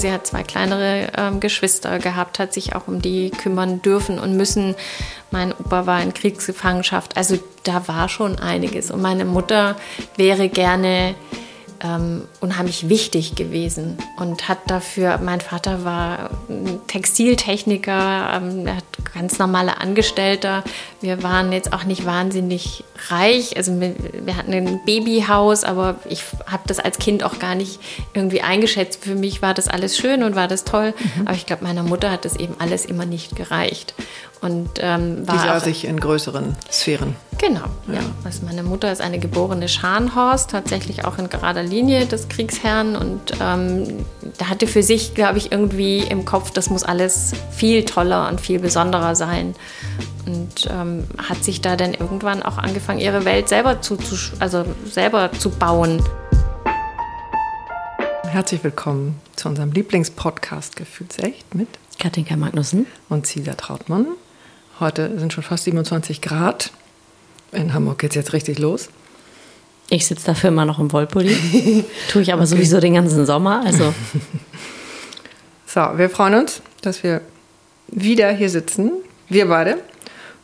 Sie hat zwei kleinere ähm, Geschwister gehabt, hat sich auch um die kümmern dürfen und müssen. Mein Opa war in Kriegsgefangenschaft. Also da war schon einiges. Und meine Mutter wäre gerne ähm, unheimlich wichtig gewesen und hat dafür, mein Vater war Textiltechniker, ähm, er hat ganz normale Angestellter. Wir waren jetzt auch nicht wahnsinnig reich, also wir, wir hatten ein Babyhaus, aber ich habe das als Kind auch gar nicht irgendwie eingeschätzt. Für mich war das alles schön und war das toll, mhm. aber ich glaube, meiner Mutter hat das eben alles immer nicht gereicht. Und, ähm, war Die sah sich in größeren Sphären. Genau, ja. ja. Also meine Mutter ist eine geborene Scharnhorst, tatsächlich auch in gerader Linie des Kriegsherrn. Und ähm, da hatte für sich, glaube ich, irgendwie im Kopf, das muss alles viel toller und viel besonderer sein. Und ähm, hat sich da dann irgendwann auch angefangen, ihre Welt selber zu, zu, also selber zu bauen. Herzlich willkommen zu unserem Lieblingspodcast Gefühlsecht mit Katinka Magnussen und Cesar Trautmann. Heute sind schon fast 27 Grad. In Hamburg geht es jetzt richtig los. Ich sitze dafür immer noch im Wollpulli. Tue ich aber okay. sowieso den ganzen Sommer. Also. so, wir freuen uns, dass wir wieder hier sitzen. Wir beide.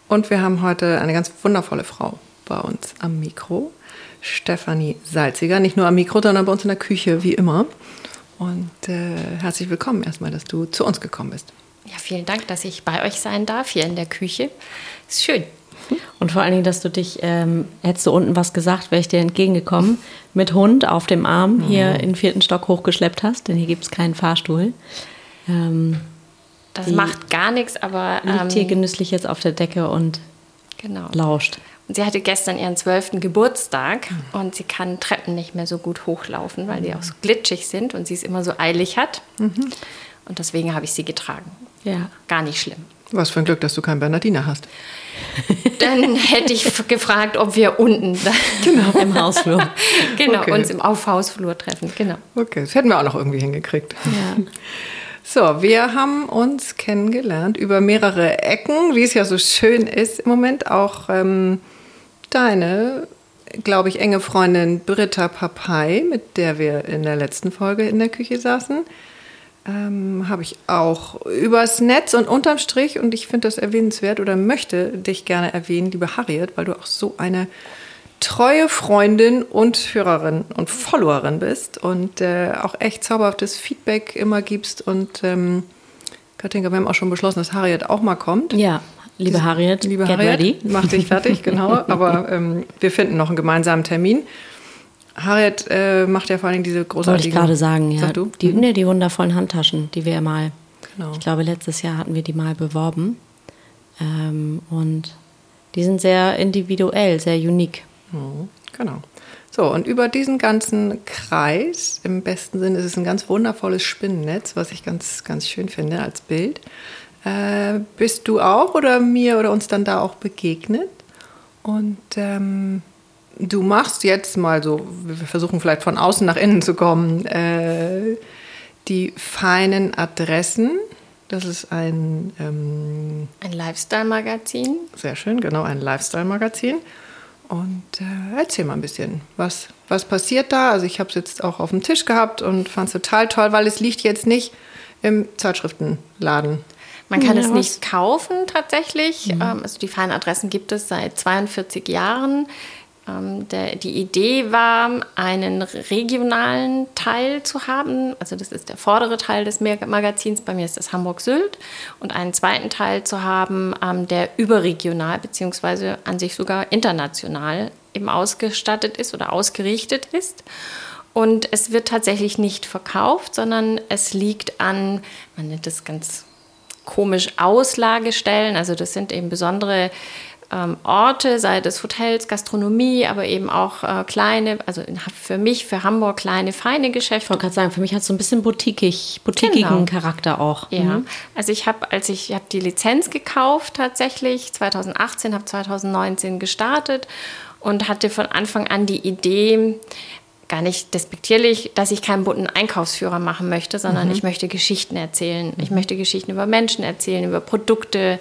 Und wir haben heute eine ganz wundervolle Frau bei uns am Mikro. Stefanie Salziger. Nicht nur am Mikro, sondern bei uns in der Küche, wie immer. Und äh, herzlich willkommen erstmal, dass du zu uns gekommen bist. Ja, vielen Dank, dass ich bei euch sein darf hier in der Küche. Ist schön. Und vor allen Dingen, dass du dich, ähm, hättest du unten was gesagt, wäre ich dir entgegengekommen, mit Hund auf dem Arm hier mhm. in den vierten Stock hochgeschleppt hast, denn hier gibt es keinen Fahrstuhl. Ähm, das macht gar nichts, aber. Ähm, liegt hier genüsslich jetzt auf der Decke und genau. lauscht. Und sie hatte gestern ihren zwölften Geburtstag mhm. und sie kann Treppen nicht mehr so gut hochlaufen, weil die auch so glitschig sind und sie es immer so eilig hat. Mhm. Und deswegen habe ich sie getragen. Ja. Gar nicht schlimm. Was für ein Glück, dass du keinen Bernardiner hast. Dann hätte ich gefragt, ob wir unten genau. im Hausflur. genau, okay. uns im Aufhausflur treffen. Genau. Okay, das hätten wir auch noch irgendwie hingekriegt. Ja. So, wir haben uns kennengelernt über mehrere Ecken, wie es ja so schön ist im Moment. Auch ähm, deine, glaube ich, enge Freundin Britta Papay, mit der wir in der letzten Folge in der Küche saßen ähm, habe ich auch übers Netz und unterm Strich, und ich finde das erwähnenswert oder möchte dich gerne erwähnen, liebe Harriet, weil du auch so eine treue Freundin und Hörerin und Followerin bist und äh, auch echt zauberhaftes Feedback immer gibst. Und ähm, Katinka, wir haben auch schon beschlossen, dass Harriet auch mal kommt. Ja, liebe Harriet, liebe Harriet, ready. mach dich fertig, genau. Aber ähm, wir finden noch einen gemeinsamen Termin. Harriet äh, macht ja vor allem diese großartigen... Wollte ich gerade sagen, ja. Sag du? Die, mhm. ne, die wundervollen Handtaschen, die wir mal... Genau. Ich glaube, letztes Jahr hatten wir die mal beworben. Ähm, und die sind sehr individuell, sehr unique. Mhm, genau. So, und über diesen ganzen Kreis, im besten Sinne ist es ein ganz wundervolles Spinnennetz, was ich ganz, ganz schön finde als Bild. Äh, bist du auch oder mir oder uns dann da auch begegnet? Und ähm, du machst jetzt mal so, wir versuchen vielleicht von außen nach innen zu kommen, äh, die feinen Adressen. Das ist ein... Ähm, ein Lifestyle-Magazin. Sehr schön, genau, ein Lifestyle-Magazin. Und äh, erzähl mal ein bisschen, was, was passiert da? Also ich habe es jetzt auch auf dem Tisch gehabt und fand es total toll, weil es liegt jetzt nicht im Zeitschriftenladen. Man kann ja, es nicht kaufen tatsächlich. Mhm. Ähm, also die feinen Adressen gibt es seit 42 Jahren. Ähm, der, die Idee war, einen regionalen Teil zu haben. Also das ist der vordere Teil des Magazins. Bei mir ist das Hamburg-Sylt. Und einen zweiten Teil zu haben, ähm, der überregional bzw. an sich sogar international eben ausgestattet ist oder ausgerichtet ist. Und es wird tatsächlich nicht verkauft, sondern es liegt an, man nennt das ganz komisch, Auslagestellen. Also das sind eben besondere ähm, Orte, sei das Hotels, Gastronomie, aber eben auch äh, kleine, also für mich, für Hamburg kleine, feine Geschäfte. Ich wollte gerade sagen, für mich hat es so ein bisschen boutiquig, boutiquigen genau. Charakter auch. Ja, mhm. also ich habe, als ich, ich habe die Lizenz gekauft tatsächlich, 2018, habe 2019 gestartet und hatte von Anfang an die Idee, gar nicht despektierlich, dass ich keinen bunten Einkaufsführer machen möchte, sondern mhm. ich möchte Geschichten erzählen. Ich möchte Geschichten über Menschen erzählen, über Produkte,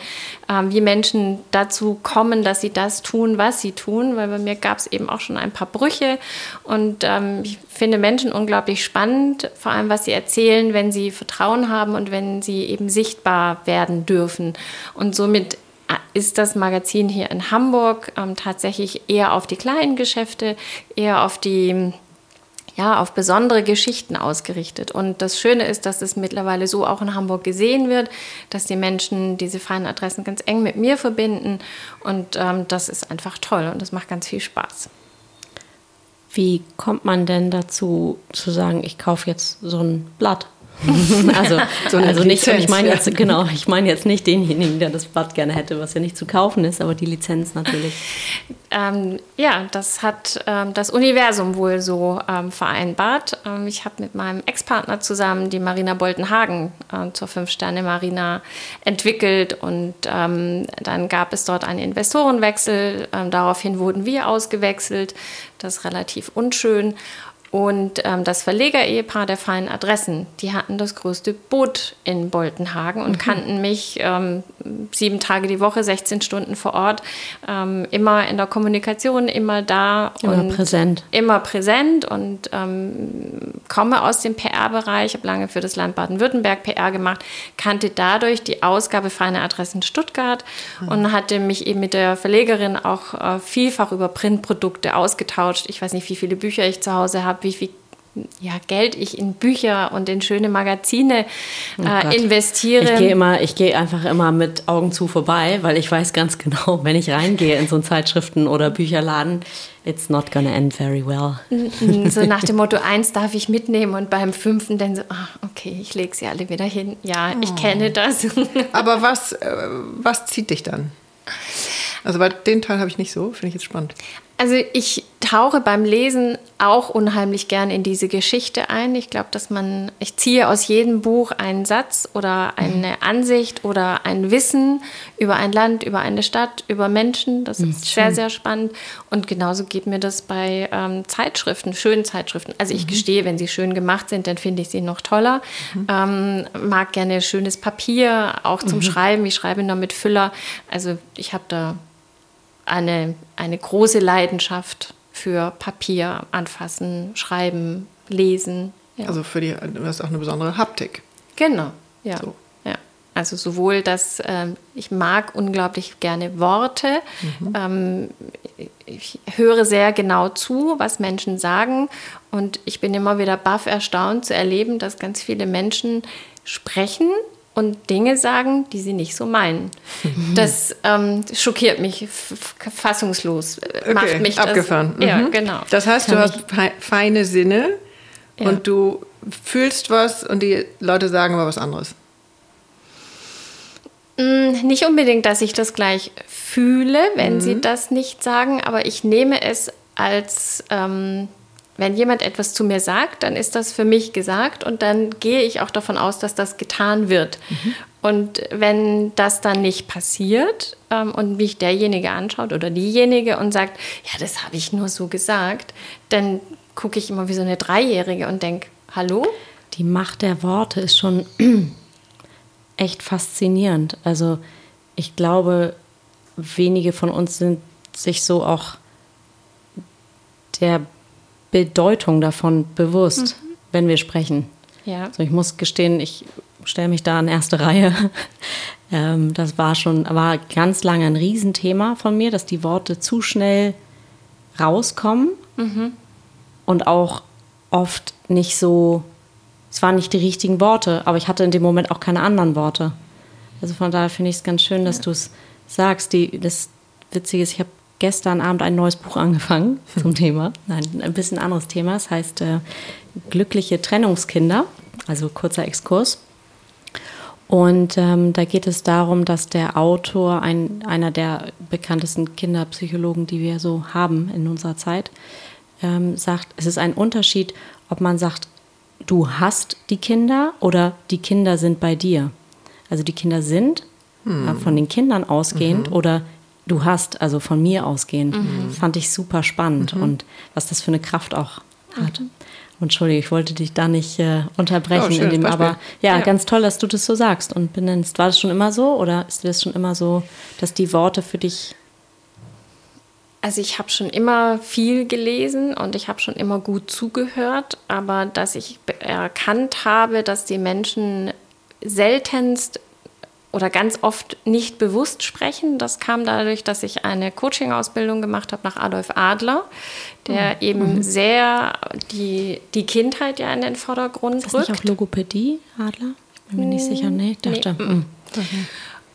ähm, wie Menschen dazu kommen, dass sie das tun, was sie tun, weil bei mir gab es eben auch schon ein paar Brüche und ähm, ich finde Menschen unglaublich spannend, vor allem was sie erzählen, wenn sie Vertrauen haben und wenn sie eben sichtbar werden dürfen. Und somit ist das Magazin hier in Hamburg ähm, tatsächlich eher auf die kleinen Geschäfte, eher auf die ja, auf besondere Geschichten ausgerichtet. Und das Schöne ist, dass es mittlerweile so auch in Hamburg gesehen wird, dass die Menschen diese feinen Adressen ganz eng mit mir verbinden. Und ähm, das ist einfach toll und das macht ganz viel Spaß. Wie kommt man denn dazu, zu sagen, ich kaufe jetzt so ein Blatt? also, so also nicht, ich meine jetzt, genau, ich meine jetzt nicht denjenigen, der das Blatt gerne hätte, was ja nicht zu kaufen ist, aber die Lizenz natürlich. Ähm, ja, das hat ähm, das Universum wohl so ähm, vereinbart. Ähm, ich habe mit meinem Ex-Partner zusammen die Marina Boltenhagen äh, zur Fünf-Sterne-Marina entwickelt und ähm, dann gab es dort einen Investorenwechsel. Ähm, daraufhin wurden wir ausgewechselt. Das ist relativ unschön. Und ähm, das Verleger-Ehepaar der feinen Adressen, die hatten das größte Boot in Boltenhagen und mhm. kannten mich ähm, sieben Tage die Woche, 16 Stunden vor Ort, ähm, immer in der Kommunikation, immer da. Immer präsent. Immer präsent und ähm, komme aus dem PR-Bereich, habe lange für das Land Baden-Württemberg PR gemacht, kannte dadurch die Ausgabe Feine Adressen Stuttgart mhm. und hatte mich eben mit der Verlegerin auch äh, vielfach über Printprodukte ausgetauscht. Ich weiß nicht, wie viele Bücher ich zu Hause habe wie viel ja, Geld ich in Bücher und in schöne Magazine oh äh, investiere. Ich gehe immer, ich gehe einfach immer mit Augen zu vorbei, weil ich weiß ganz genau, wenn ich reingehe in so einen Zeitschriften- oder Bücherladen, it's not gonna end very well. So nach dem Motto, eins darf ich mitnehmen und beim fünften dann so, ach, okay, ich lege sie alle wieder hin. Ja, ich oh. kenne das. Aber was, äh, was zieht dich dann? Also bei den Teil habe ich nicht so, finde ich jetzt spannend. Also ich tauche beim Lesen auch unheimlich gern in diese Geschichte ein. Ich glaube, dass man, ich ziehe aus jedem Buch einen Satz oder eine mhm. Ansicht oder ein Wissen über ein Land, über eine Stadt, über Menschen. Das ist mhm. sehr, sehr spannend. Und genauso geht mir das bei ähm, Zeitschriften, schönen Zeitschriften. Also ich mhm. gestehe, wenn sie schön gemacht sind, dann finde ich sie noch toller. Mhm. Ähm, mag gerne schönes Papier, auch zum mhm. Schreiben. Ich schreibe nur mit Füller. Also ich habe da eine, eine große Leidenschaft für Papier anfassen, schreiben, lesen. Ja. Also für die, du hast auch eine besondere Haptik. Genau, ja. So. ja. Also sowohl dass ähm, ich mag unglaublich gerne Worte. Mhm. Ähm, ich höre sehr genau zu, was Menschen sagen. Und ich bin immer wieder baff erstaunt zu erleben, dass ganz viele Menschen sprechen, und Dinge sagen, die sie nicht so meinen. Mhm. Das ähm, schockiert mich fassungslos. Okay, macht mich das, abgefahren. Mhm. Ja, genau. Das heißt, du hast feine Sinne ja. und du fühlst was und die Leute sagen aber was anderes. Mm, nicht unbedingt, dass ich das gleich fühle, wenn mhm. sie das nicht sagen, aber ich nehme es als ähm, wenn jemand etwas zu mir sagt, dann ist das für mich gesagt und dann gehe ich auch davon aus, dass das getan wird. Mhm. Und wenn das dann nicht passiert ähm, und mich derjenige anschaut oder diejenige und sagt, ja, das habe ich nur so gesagt, dann gucke ich immer wie so eine Dreijährige und denke, hallo? Die Macht der Worte ist schon echt faszinierend. Also ich glaube, wenige von uns sind sich so auch der Bedeutung davon bewusst, mhm. wenn wir sprechen. Ja. Also ich muss gestehen, ich stelle mich da in erste Reihe. ähm, das war schon, war ganz lange ein Riesenthema von mir, dass die Worte zu schnell rauskommen mhm. und auch oft nicht so, es waren nicht die richtigen Worte, aber ich hatte in dem Moment auch keine anderen Worte. Also von daher finde ich es ganz schön, dass ja. du es sagst. Die, das Witzige ist, ich habe gestern Abend ein neues Buch angefangen zum Thema. Nein, ein bisschen anderes Thema. Es heißt äh, Glückliche Trennungskinder, also kurzer Exkurs. Und ähm, da geht es darum, dass der Autor, ein, einer der bekanntesten Kinderpsychologen, die wir so haben in unserer Zeit, ähm, sagt, es ist ein Unterschied, ob man sagt, du hast die Kinder oder die Kinder sind bei dir. Also die Kinder sind hm. äh, von den Kindern ausgehend mhm. oder du hast, also von mir ausgehend, mhm. fand ich super spannend. Mhm. Und was das für eine Kraft auch hat. Mhm. Entschuldige, ich wollte dich da nicht äh, unterbrechen, oh, in dem, aber ja, ja, ganz toll, dass du das so sagst und benennst. War das schon immer so oder ist das schon immer so, dass die Worte für dich also ich habe schon immer viel gelesen und ich habe schon immer gut zugehört, aber dass ich erkannt habe, dass die Menschen seltenst oder ganz oft nicht bewusst sprechen. Das kam dadurch, dass ich eine Coaching-Ausbildung gemacht habe nach Adolf Adler, der mhm. eben mhm. sehr die, die Kindheit ja in den Vordergrund rückt. Ist das nicht auch Logopädie, Adler? Bin mir nicht sicher. Nee, ich dachte. Nee. Mhm. Okay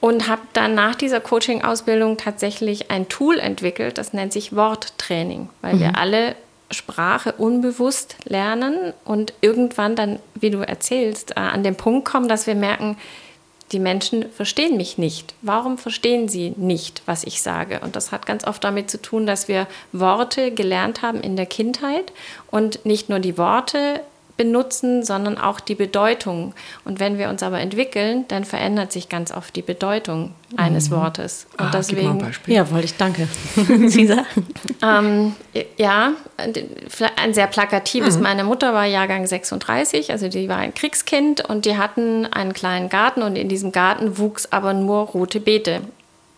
und habe dann nach dieser Coaching-Ausbildung tatsächlich ein Tool entwickelt, das nennt sich Worttraining, weil mhm. wir alle Sprache unbewusst lernen und irgendwann dann, wie du erzählst, äh, an den Punkt kommen, dass wir merken, die Menschen verstehen mich nicht. Warum verstehen sie nicht, was ich sage? Und das hat ganz oft damit zu tun, dass wir Worte gelernt haben in der Kindheit und nicht nur die Worte benutzen, sondern auch die Bedeutung. Und wenn wir uns aber entwickeln, dann verändert sich ganz oft die Bedeutung eines mhm. Wortes. Und ah, deswegen. Ja, wollte ich danke. ähm, ja, ein sehr plakatives. Mhm. Meine Mutter war Jahrgang 36, also die war ein Kriegskind und die hatten einen kleinen Garten und in diesem Garten wuchs aber nur rote Beete.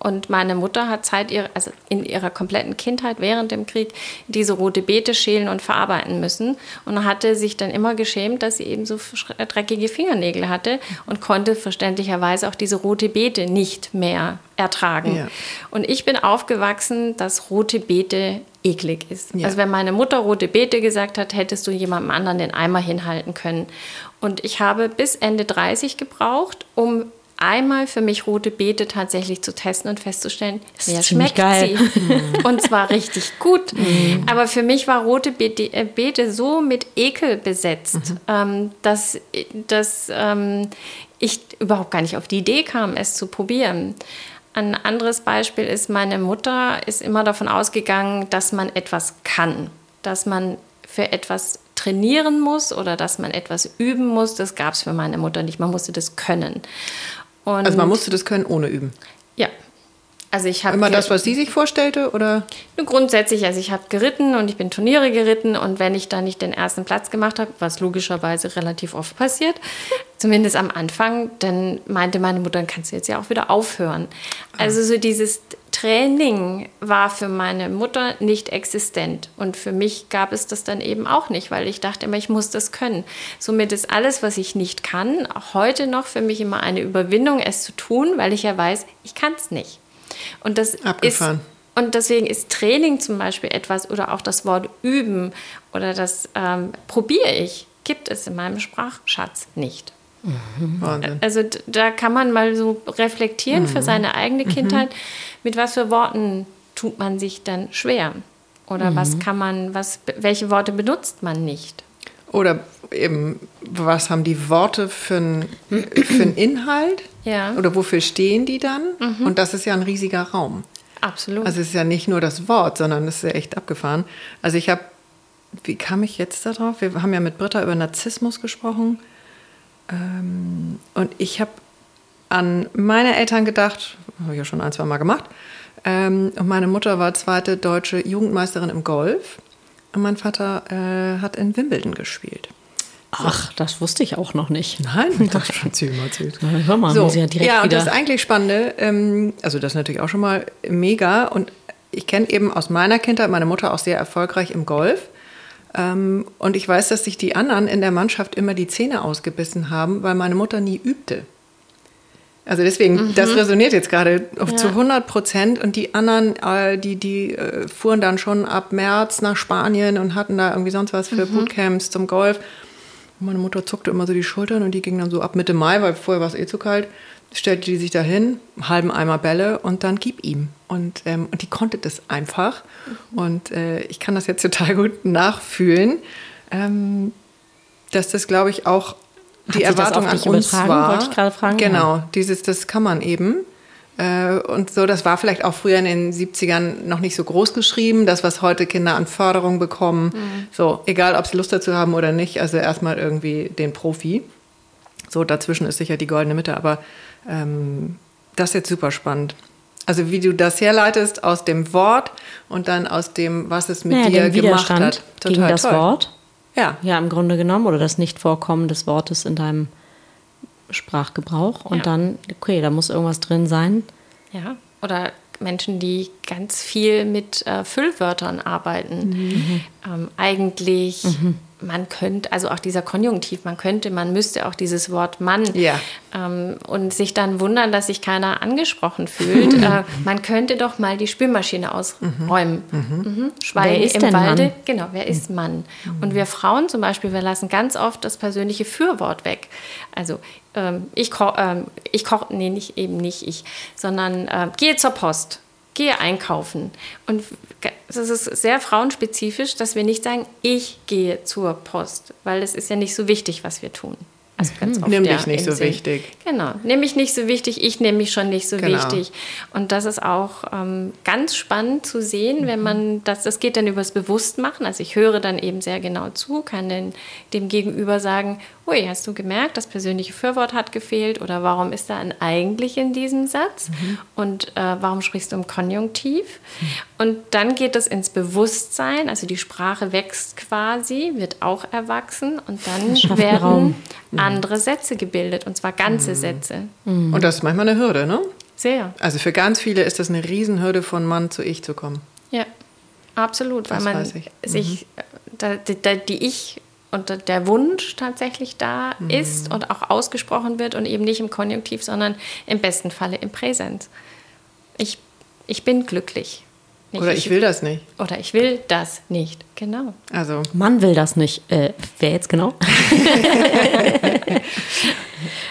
Und meine Mutter hat Zeit ihrer, also in ihrer kompletten Kindheit während dem Krieg diese rote Beete schälen und verarbeiten müssen und hatte sich dann immer geschämt, dass sie eben so dreckige Fingernägel hatte und konnte verständlicherweise auch diese rote Beete nicht mehr ertragen. Ja. Und ich bin aufgewachsen, dass rote Beete eklig ist. Ja. Also wenn meine Mutter rote Beete gesagt hat, hättest du jemandem anderen den Eimer hinhalten können. Und ich habe bis Ende 30 gebraucht, um einmal für mich rote Beete tatsächlich zu testen und festzustellen, wer schmeckt geil. sie. Und zwar richtig gut. Mhm. Aber für mich war rote Beete, äh, Beete so mit Ekel besetzt, mhm. ähm, dass, dass ähm, ich überhaupt gar nicht auf die Idee kam, es zu probieren. Ein anderes Beispiel ist, meine Mutter ist immer davon ausgegangen, dass man etwas kann, dass man für etwas trainieren muss oder dass man etwas üben muss. Das gab es für meine Mutter nicht. Man musste das können. Und also man musste das können ohne üben. Ja. Also ich habe immer das, was sie sich vorstellte, oder? Grundsätzlich, also ich habe geritten und ich bin Turniere geritten und wenn ich da nicht den ersten Platz gemacht habe, was logischerweise relativ oft passiert, zumindest am Anfang, dann meinte meine Mutter, dann kannst du jetzt ja auch wieder aufhören. Also so dieses Training war für meine Mutter nicht existent. Und für mich gab es das dann eben auch nicht, weil ich dachte immer, ich muss das können. Somit ist alles, was ich nicht kann, auch heute noch für mich immer eine Überwindung, es zu tun, weil ich ja weiß, ich kann es nicht. Und das Abgefahren. ist und deswegen ist Training zum Beispiel etwas oder auch das Wort üben oder das ähm, probiere ich, gibt es in meinem Sprachschatz nicht. Mhm. Also da kann man mal so reflektieren mhm. für seine eigene mhm. Kindheit, mhm. mit was für Worten tut man sich dann schwer oder was mhm. kann man, was, welche Worte benutzt man nicht? Oder eben, was haben die Worte für einen für Inhalt? Ja. Oder wofür stehen die dann? Mhm. Und das ist ja ein riesiger Raum. Absolut. Also es ist ja nicht nur das Wort, sondern es ist ja echt abgefahren. Also ich habe, wie kam ich jetzt darauf? Wir haben ja mit Britta über Narzissmus gesprochen. Ähm, und ich habe an meine Eltern gedacht, habe ich ja schon ein, zwei Mal gemacht. Ähm, und meine Mutter war zweite deutsche Jugendmeisterin im Golf. Mein Vater äh, hat in Wimbledon gespielt. Ach, das wusste ich auch noch nicht. Nein, das hat sie immer erzählt. Na, hör mal, so, ja, direkt ja, und das ist eigentlich Spannende, ähm, also das ist natürlich auch schon mal mega. Und ich kenne eben aus meiner Kindheit meine Mutter auch sehr erfolgreich im Golf. Ähm, und ich weiß, dass sich die anderen in der Mannschaft immer die Zähne ausgebissen haben, weil meine Mutter nie übte. Also deswegen, mhm. das resoniert jetzt gerade ja. zu 100 Prozent. Und die anderen, äh, die, die äh, fuhren dann schon ab März nach Spanien und hatten da irgendwie sonst was für mhm. Bootcamps zum Golf. Und meine Mutter zuckte immer so die Schultern und die ging dann so ab Mitte Mai, weil vorher war es eh zu kalt, stellte die sich da hin, halben Eimer Bälle und dann gib ihm. Und, ähm, und die konnte das einfach. Mhm. Und äh, ich kann das jetzt total gut nachfühlen, ähm, dass das, glaube ich, auch die Erwartung an uns war. Wollte ich gerade fragen. Genau, ja. dieses, das kann man eben. Äh, und so, das war vielleicht auch früher in den 70ern noch nicht so groß geschrieben, das, was heute Kinder an Förderung bekommen. Mhm. So, egal ob sie Lust dazu haben oder nicht, also erstmal irgendwie den Profi. So, dazwischen ist sicher die goldene Mitte, aber ähm, das ist jetzt super spannend. Also wie du das herleitest aus dem Wort und dann aus dem, was es mit naja, dir gemacht hat. Total gegen das toll. Wort Ja. Ja, im Grunde genommen. Oder das Nicht-Vorkommen des Wortes in deinem Sprachgebrauch. Und ja. dann, okay, da muss irgendwas drin sein. Ja, oder Menschen, die ganz viel mit äh, Füllwörtern arbeiten. Mhm. Ähm, eigentlich, mhm. Man könnte, also auch dieser Konjunktiv, man könnte, man müsste auch dieses Wort Mann ja. ähm, und sich dann wundern, dass sich keiner angesprochen fühlt. äh, man könnte doch mal die Spülmaschine ausräumen. Mhm. mhm. Schweigen im Walde. Mann? Genau, wer ist Mann? Und wir Frauen zum Beispiel, wir lassen ganz oft das persönliche Fürwort weg. Also ähm, ich koche, ähm, ich nee, nicht eben nicht ich, sondern äh, gehe zur Post, gehe einkaufen. Und es ist sehr frauenspezifisch, dass wir nicht sagen, ich gehe zur Post, weil es ist ja nicht so wichtig, was wir tun. Also ganz oft, nimm dich nicht so Sinn. wichtig. Genau, nimm mich nicht so wichtig, ich nehme mich schon nicht so genau. wichtig. Und das ist auch ähm, ganz spannend zu sehen, wenn man das, das geht dann übers Bewusstmachen. Also ich höre dann eben sehr genau zu, kann den, dem Gegenüber sagen, ui, hast du gemerkt, das persönliche Fürwort hat gefehlt oder warum ist da ein eigentlich in diesem Satz mhm. und äh, warum sprichst du im Konjunktiv? Mhm. Und dann geht es ins Bewusstsein, also die Sprache wächst quasi, wird auch erwachsen und dann werden Raum. Mhm. andere Sätze gebildet und zwar ganze mhm. Sätze. Mhm. Und das ist manchmal eine Hürde, ne? Sehr. Also für ganz viele ist das eine Riesenhürde, von Mann zu Ich zu kommen. Ja, absolut, das weil man sich, mhm. da, da, die Ich und der Wunsch tatsächlich da mhm. ist und auch ausgesprochen wird und eben nicht im Konjunktiv, sondern im besten Falle im Präsens. Ich, ich bin glücklich. Nicht oder ich, ich will das nicht. Oder ich will das nicht, genau. Also. Man will das nicht. Äh, wer jetzt genau?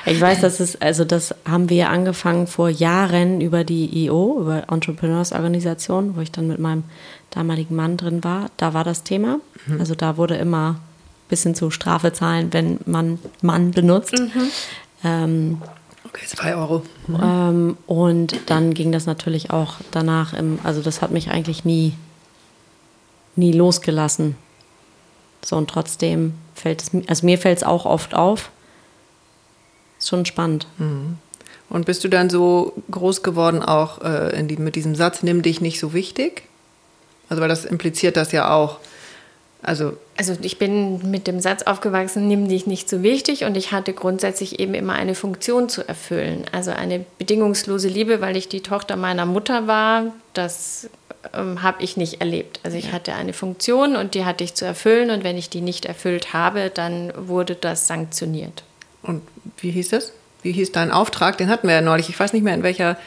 ich weiß, das ist, also das haben wir angefangen vor Jahren über die IO, über Entrepreneurs Organisation, wo ich dann mit meinem damaligen Mann drin war. Da war das Thema. Mhm. Also da wurde immer bis hin zu Strafe zahlen, wenn man Mann benutzt. Mhm. Ähm, okay, zwei Euro. Mhm. Ähm, und dann ging das natürlich auch danach, im, also das hat mich eigentlich nie, nie losgelassen. So und trotzdem fällt es, also mir fällt es auch oft auf. Ist schon spannend. Mhm. Und bist du dann so groß geworden auch äh, die, mit diesem Satz, nimm dich nicht so wichtig? Also weil das impliziert das ja auch. Also, also ich bin mit dem Satz aufgewachsen, nimm dich nicht so wichtig und ich hatte grundsätzlich eben immer eine Funktion zu erfüllen. Also eine bedingungslose Liebe, weil ich die Tochter meiner Mutter war, das ähm, habe ich nicht erlebt. Also ich ja. hatte eine Funktion und die hatte ich zu erfüllen und wenn ich die nicht erfüllt habe, dann wurde das sanktioniert. Und wie hieß das? Wie hieß dein Auftrag? Den hatten wir ja neulich. Ich weiß nicht mehr in welcher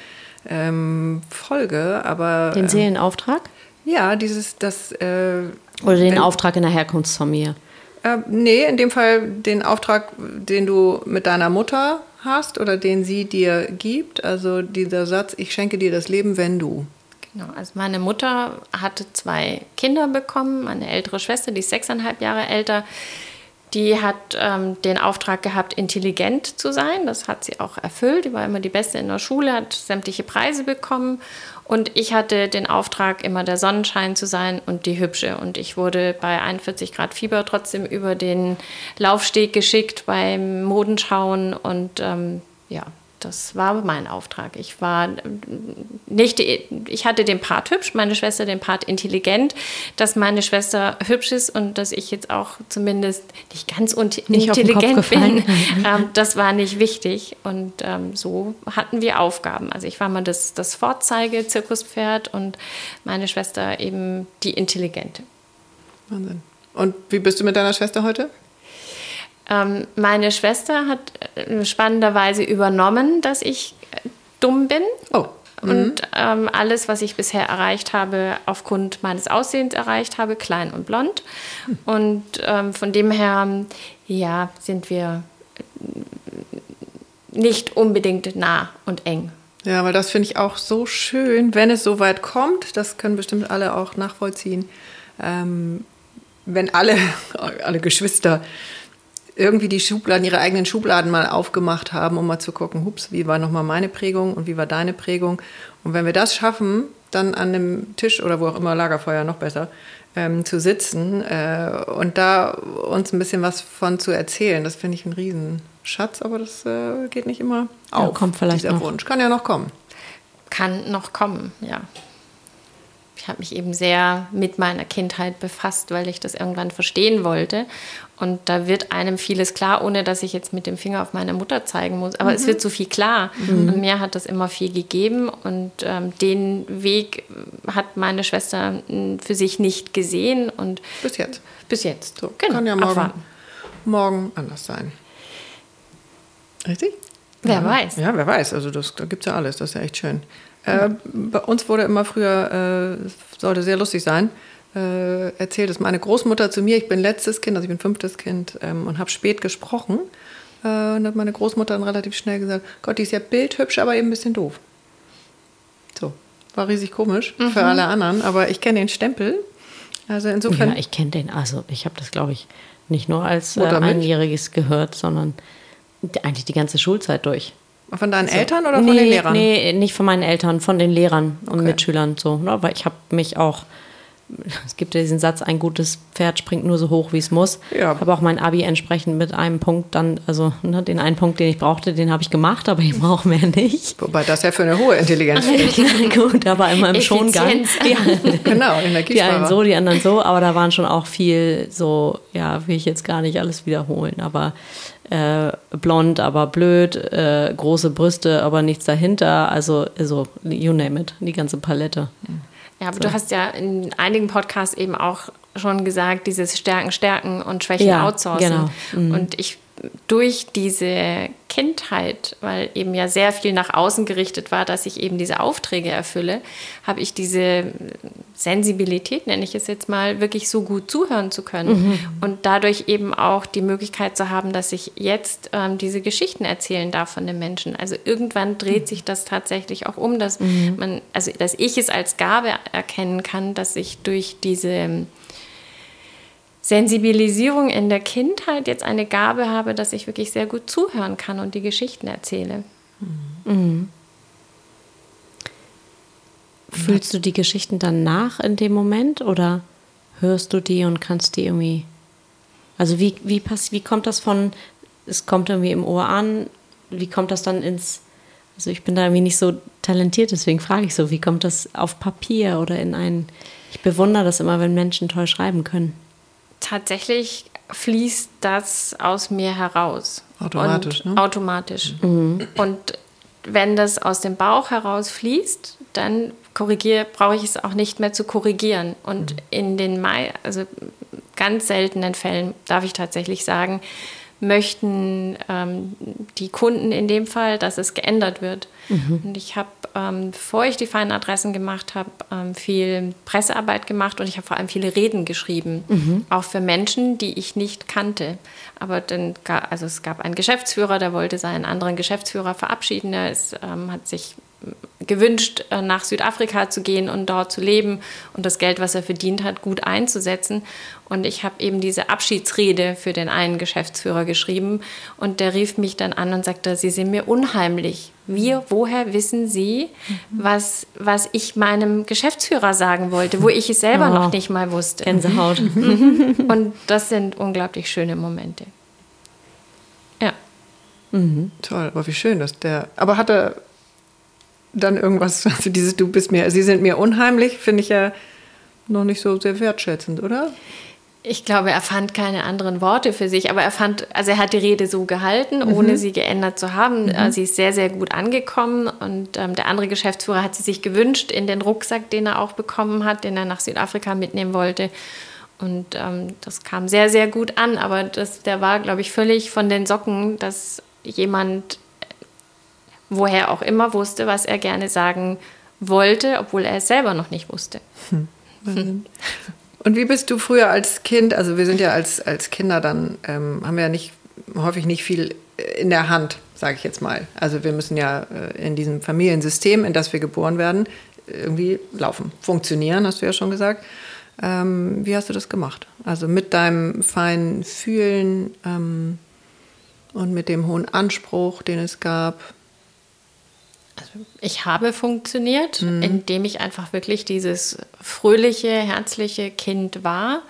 ähm, Folge, aber. Den Seelenauftrag? Ja, dieses, das. Äh, Oder den wenn, Auftrag in der Herkunftsfamilie. Äh, nee, in dem Fall den Auftrag, den du mit deiner Mutter hast oder den sie dir gibt. Also dieser Satz, ich schenke dir das Leben, wenn du. Genau, also meine Mutter hatte zwei Kinder bekommen, eine ältere Schwester, die ist sechseinhalb Jahre älter. Die hat ähm, den Auftrag gehabt, intelligent zu sein. Das hat sie auch erfüllt. Die war immer die Beste in der Schule, hat sämtliche Preise bekommen. Und ich hatte den Auftrag, immer der Sonnenschein zu sein und die Hübsche. Und ich wurde bei 41 Grad Fieber trotzdem über den Laufsteg geschickt beim Modenschauen. Und ähm, ja, das war mein Auftrag. Ich war nicht, ich hatte den Part hübsch, meine Schwester den Part intelligent, dass meine Schwester hübsch ist und dass ich jetzt auch zumindest nicht ganz nicht intelligent bin. Ähm, das war nicht wichtig und ähm, so hatten wir Aufgaben. Also ich war mal das, das Vorzeige-Zirkuspferd und meine Schwester eben die Intelligente. Wahnsinn. Und wie bist du mit deiner Schwester heute? Ähm, meine Schwester hat äh, spannenderweise übernommen, dass ich äh, dumm bin. Oh. Mhm. Und ähm, alles, was ich bisher erreicht habe, aufgrund meines Aussehens erreicht habe, klein und blond. Mhm. Und ähm, von dem her, ja, sind wir nicht unbedingt nah und eng. Ja, weil das finde ich auch so schön, wenn es so weit kommt. Das können bestimmt alle auch nachvollziehen. Ähm, wenn alle, alle Geschwister irgendwie die Schubladen, ihre eigenen Schubladen mal aufgemacht haben, um mal zu gucken, hups, wie war nochmal meine Prägung und wie war deine Prägung. Und wenn wir das schaffen, dann an dem Tisch oder wo auch immer, Lagerfeuer noch besser, ähm, zu sitzen äh, und da uns ein bisschen was von zu erzählen, das finde ich ein Riesenschatz, aber das äh, geht nicht immer auf. Ja, kommt vielleicht dieser noch. Wunsch. Kann ja noch kommen. Kann noch kommen, ja. Ich habe mich eben sehr mit meiner Kindheit befasst, weil ich das irgendwann verstehen wollte. Und da wird einem vieles klar, ohne dass ich jetzt mit dem Finger auf meine Mutter zeigen muss. Aber mhm. es wird so viel klar. Mhm. Und mir hat das immer viel gegeben. Und ähm, den Weg hat meine Schwester hm, für sich nicht gesehen. Und bis jetzt. Bis jetzt. So, genau. Kann ja morgen, morgen anders sein. Richtig? Wer ja. weiß. Ja, wer weiß. Also das, da gibt es ja alles. Das ist ja echt schön. Äh, bei uns wurde immer früher, äh, sollte sehr lustig sein, äh, erzählt es meine Großmutter zu mir. Ich bin letztes Kind, also ich bin fünftes Kind ähm, und habe spät gesprochen. Äh, und hat meine Großmutter dann relativ schnell gesagt: Gott, die ist ja bildhübsch, aber eben ein bisschen doof. So, war riesig komisch mhm. für alle anderen, aber ich kenne den Stempel. Also insofern. Ja, ich kenne den. Also ich habe das, glaube ich, nicht nur als äh, Einjähriges gehört, sondern eigentlich die ganze Schulzeit durch. Von deinen so. Eltern oder von nee, den Lehrern? Nee, nicht von meinen Eltern, von den Lehrern und okay. Mitschülern so. Ne? Weil ich habe mich auch es gibt ja diesen Satz, ein gutes Pferd springt nur so hoch, wie es muss. Ja. Habe auch mein Abi entsprechend mit einem Punkt dann, also ne, den einen Punkt, den ich brauchte, den habe ich gemacht, aber ich brauche mehr nicht. Wobei das ja für eine hohe Intelligenz spricht. Gut, aber immer im Schongang. Ja. genau, Energiesparer. Die einen so, die anderen so, aber da waren schon auch viel so, ja, will ich jetzt gar nicht alles wiederholen, aber äh, blond, aber blöd, äh, große Brüste, aber nichts dahinter, also, also you name it, die ganze Palette. Mhm. Ja, aber so. du hast ja in einigen Podcasts eben auch schon gesagt, dieses Stärken, Stärken und Schwächen ja, outsourcen. Genau. Mhm. Und ich durch diese Kindheit, weil eben ja sehr viel nach außen gerichtet war, dass ich eben diese Aufträge erfülle, habe ich diese Sensibilität, nenne ich es jetzt mal, wirklich so gut zuhören zu können mhm. und dadurch eben auch die Möglichkeit zu haben, dass ich jetzt ähm, diese Geschichten erzählen darf von den Menschen. Also irgendwann dreht sich das tatsächlich auch um, dass mhm. man, also dass ich es als Gabe erkennen kann, dass ich durch diese Sensibilisierung in der Kindheit jetzt eine Gabe habe, dass ich wirklich sehr gut zuhören kann und die Geschichten erzähle. Mhm. Fühlst du die Geschichten dann nach in dem Moment oder hörst du die und kannst die irgendwie. Also wie, wie, pass, wie kommt das von, es kommt irgendwie im Ohr an, wie kommt das dann ins. Also ich bin da irgendwie nicht so talentiert, deswegen frage ich so, wie kommt das auf Papier oder in ein. Ich bewundere das immer, wenn Menschen toll schreiben können tatsächlich fließt das aus mir heraus. Automatisch, und ne? Automatisch. Mhm. Und wenn das aus dem Bauch heraus fließt, dann korrigiere, brauche ich es auch nicht mehr zu korrigieren. Und mhm. in den Mai, also ganz seltenen Fällen darf ich tatsächlich sagen, möchten ähm, die Kunden in dem Fall, dass es geändert wird. Mhm. Und ich habe, ähm, bevor ich die feinen Adressen gemacht habe, ähm, viel Pressearbeit gemacht und ich habe vor allem viele Reden geschrieben, mhm. auch für Menschen, die ich nicht kannte. Aber dann, also es gab einen Geschäftsführer, der wollte seinen anderen Geschäftsführer verabschieden. Er ist, ähm, hat sich gewünscht, äh, nach Südafrika zu gehen und dort zu leben und das Geld, was er verdient hat, gut einzusetzen. Und ich habe eben diese Abschiedsrede für den einen Geschäftsführer geschrieben und der rief mich dann an und sagte, Sie sind mir unheimlich. Wir, woher wissen Sie, was, was ich meinem Geschäftsführer sagen wollte, wo ich es selber oh, noch nicht mal wusste. Gänsehaut. und das sind unglaublich schöne Momente. Ja. Mhm. Toll, aber wie schön, dass der. Aber hat er dann irgendwas, also dieses, du bist mir, sie sind mir unheimlich, finde ich ja noch nicht so sehr wertschätzend, oder? Ich glaube, er fand keine anderen Worte für sich, aber er fand, also er hat die Rede so gehalten, mhm. ohne sie geändert zu haben. Mhm. Sie ist sehr, sehr gut angekommen und ähm, der andere Geschäftsführer hat sie sich gewünscht in den Rucksack, den er auch bekommen hat, den er nach Südafrika mitnehmen wollte. Und ähm, das kam sehr, sehr gut an, aber das, der war, glaube ich, völlig von den Socken, dass jemand woher auch immer wusste, was er gerne sagen wollte, obwohl er es selber noch nicht wusste. Hm. Und wie bist du früher als Kind, also wir sind ja als, als Kinder dann, ähm, haben wir ja nicht, häufig nicht viel in der Hand, sage ich jetzt mal. Also wir müssen ja äh, in diesem Familiensystem, in das wir geboren werden, irgendwie laufen, funktionieren, hast du ja schon gesagt. Ähm, wie hast du das gemacht? Also mit deinem feinen Fühlen ähm, und mit dem hohen Anspruch, den es gab, ich habe funktioniert, mhm. indem ich einfach wirklich dieses fröhliche, herzliche Kind war.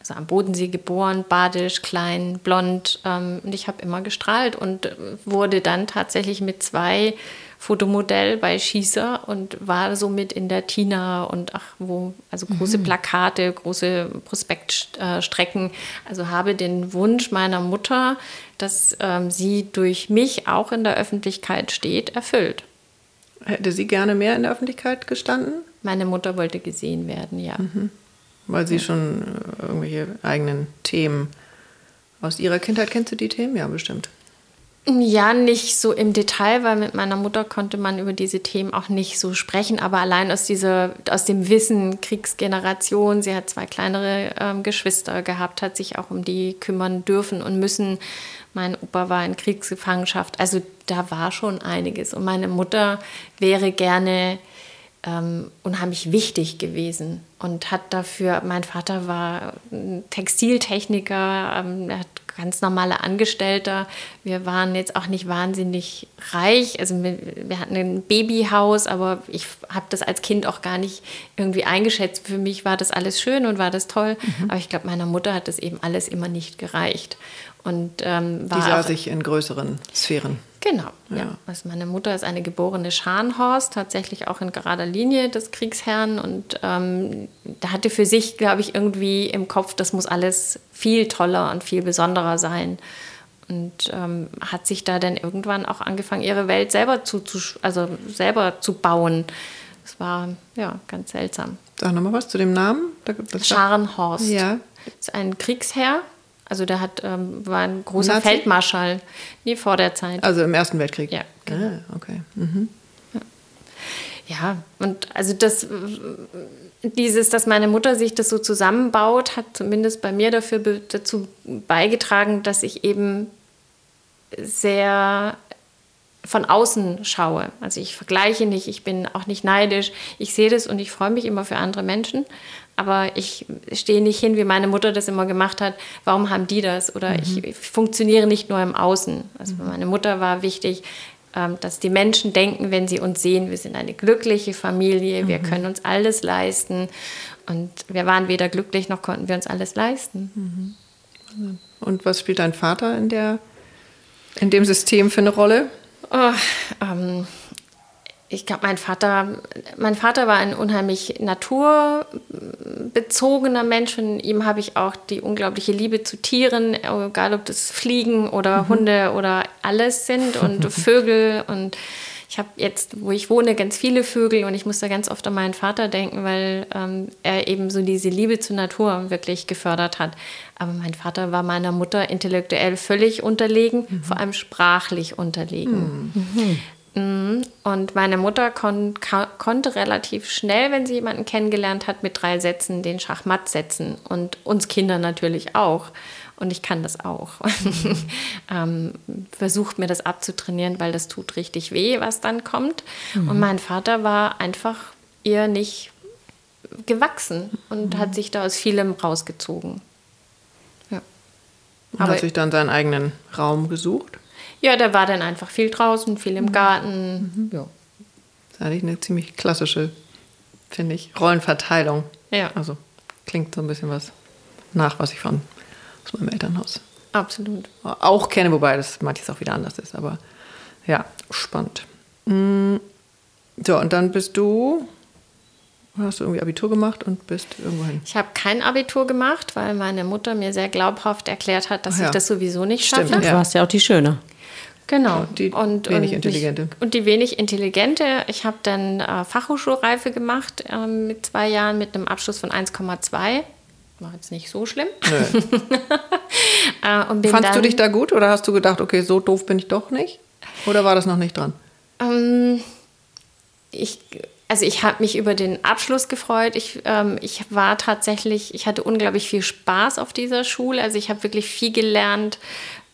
also am Bodensee geboren, badisch, klein, blond. Ähm, und ich habe immer gestrahlt und wurde dann tatsächlich mit zwei Fotomodell bei Schießer und war somit in der Tina und ach wo, also große mhm. Plakate, große Prospektstrecken. Also habe den Wunsch meiner Mutter, dass ähm, sie durch mich auch in der Öffentlichkeit steht, erfüllt. Hätte sie gerne mehr in der Öffentlichkeit gestanden? Meine Mutter wollte gesehen werden, ja. Mhm. Weil sie ja. schon äh, irgendwelche eigenen Themen aus ihrer Kindheit kennst du die Themen? Ja, bestimmt. Ja, nicht so im Detail, weil mit meiner Mutter konnte man über diese Themen auch nicht so sprechen, aber allein aus, dieser, aus dem Wissen Kriegsgeneration, sie hat zwei kleinere ähm, Geschwister gehabt, hat sich auch um die kümmern dürfen und müssen. Mein Opa war in Kriegsgefangenschaft, also da war schon einiges. Und meine Mutter wäre gerne ähm, unheimlich wichtig gewesen und hat dafür, mein Vater war Textiltechniker, ähm, er hat ganz normaler Angestellter. Wir waren jetzt auch nicht wahnsinnig reich. Also wir, wir hatten ein Babyhaus, aber ich habe das als Kind auch gar nicht irgendwie eingeschätzt. Für mich war das alles schön und war das toll. Mhm. Aber ich glaube, meiner Mutter hat das eben alles immer nicht gereicht. Und, ähm, Die sah sich in größeren Sphären. Genau, ja. ja. Also meine Mutter ist eine geborene Scharnhorst, tatsächlich auch in gerader Linie des Kriegsherrn. Und ähm, da hatte für sich, glaube ich, irgendwie im Kopf, das muss alles viel toller und viel besonderer sein. Und ähm, hat sich da dann irgendwann auch angefangen, ihre Welt selber zu, zu, also selber zu bauen. Das war ja ganz seltsam. Sag nochmal was zu dem Namen. Scharnhorst. Ja. Das ist ein Kriegsherr, also der hat, ähm, war ein großer Nazi? Feldmarschall, nie vor der Zeit. Also im Ersten Weltkrieg? Ja. Genau. Ah, okay. Mhm. Ja. ja, und also das, dieses, dass meine Mutter sich das so zusammenbaut, hat zumindest bei mir dafür dazu beigetragen, dass ich eben sehr von außen schaue. Also ich vergleiche nicht, ich bin auch nicht neidisch. Ich sehe das und ich freue mich immer für andere Menschen aber ich stehe nicht hin, wie meine Mutter das immer gemacht hat. Warum haben die das? Oder mhm. ich, ich, funktioniere nicht nur im Außen. Also mhm. meine Mutter war wichtig, ähm, dass die Menschen denken, wenn sie uns sehen, wir sind eine glückliche Familie, wir mhm. können uns alles leisten. Und wir waren weder glücklich noch konnten wir uns alles leisten. Mhm. Und was spielt dein Vater in, der, in dem System für eine Rolle? Oh, ähm, ich glaube, mein Vater, mein Vater war ein unheimlich naturbezogener Mensch. Von ihm habe ich auch die unglaubliche Liebe zu Tieren, egal ob das Fliegen oder mhm. Hunde oder alles sind und Vögel. Und ich habe jetzt, wo ich wohne, ganz viele Vögel und ich muss da ganz oft an meinen Vater denken, weil ähm, er eben so diese Liebe zur Natur wirklich gefördert hat. Aber mein Vater war meiner Mutter intellektuell völlig unterlegen, mhm. vor allem sprachlich unterlegen. Mhm. Mhm. Und meine Mutter kon konnte relativ schnell, wenn sie jemanden kennengelernt hat, mit drei Sätzen den Schachmatt setzen. Und uns Kinder natürlich auch. Und ich kann das auch. ähm, versucht mir das abzutrainieren, weil das tut richtig weh, was dann kommt. Mhm. Und mein Vater war einfach ihr nicht gewachsen und mhm. hat sich da aus vielem rausgezogen. Ja. Und Aber hat sich dann seinen eigenen Raum gesucht? Ja, der war dann einfach viel draußen, viel im mhm. Garten. Mhm. Ja. Das ist eigentlich eine ziemlich klassische, finde ich, Rollenverteilung. Ja. Also klingt so ein bisschen was nach, was ich von aus meinem Elternhaus absolut auch kenne, wobei das manches auch wieder anders ist. Aber ja, spannend. Mm, so, und dann bist du Hast du irgendwie Abitur gemacht und bist irgendwo hin? Ich habe kein Abitur gemacht, weil meine Mutter mir sehr glaubhaft erklärt hat, dass ja. ich das sowieso nicht schaffe. Stimmt, ja. Du warst ja auch die Schöne. Genau. Die und, wenig und intelligente. Ich, und die wenig intelligente. Ich habe dann äh, Fachhochschulreife gemacht äh, mit zwei Jahren mit einem Abschluss von 1,2. War jetzt nicht so schlimm. Nö. äh, Fandst du dich da gut oder hast du gedacht, okay, so doof bin ich doch nicht? Oder war das noch nicht dran? Ähm, ich also ich habe mich über den Abschluss gefreut. Ich, ähm, ich war tatsächlich, ich hatte unglaublich viel Spaß auf dieser Schule. Also ich habe wirklich viel gelernt.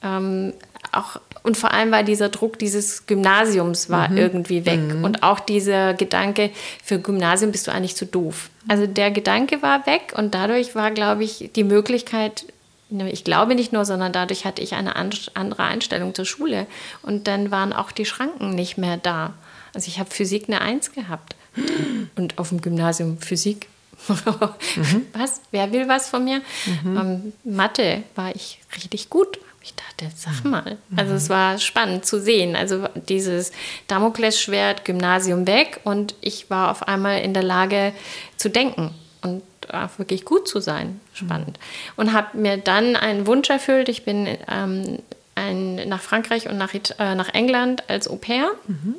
Ähm, auch und vor allem war dieser Druck dieses Gymnasiums war mhm. irgendwie weg. Mhm. Und auch dieser Gedanke, für Gymnasium bist du eigentlich zu doof. Also der Gedanke war weg und dadurch war, glaube ich, die Möglichkeit, ne, ich glaube nicht nur, sondern dadurch hatte ich eine andere Einstellung zur Schule. Und dann waren auch die Schranken nicht mehr da. Also ich habe Physik eine Eins gehabt und auf dem Gymnasium Physik. mhm. Was? Wer will was von mir? Mhm. Ähm, Mathe war ich richtig gut. Ich dachte, sag mal. Also es war spannend zu sehen. Also dieses Damoklesschwert, Gymnasium weg und ich war auf einmal in der Lage zu denken und äh, wirklich gut zu sein. Spannend. Mhm. Und habe mir dann einen Wunsch erfüllt. Ich bin ähm, ein, nach Frankreich und nach, äh, nach England als Au pair. Mhm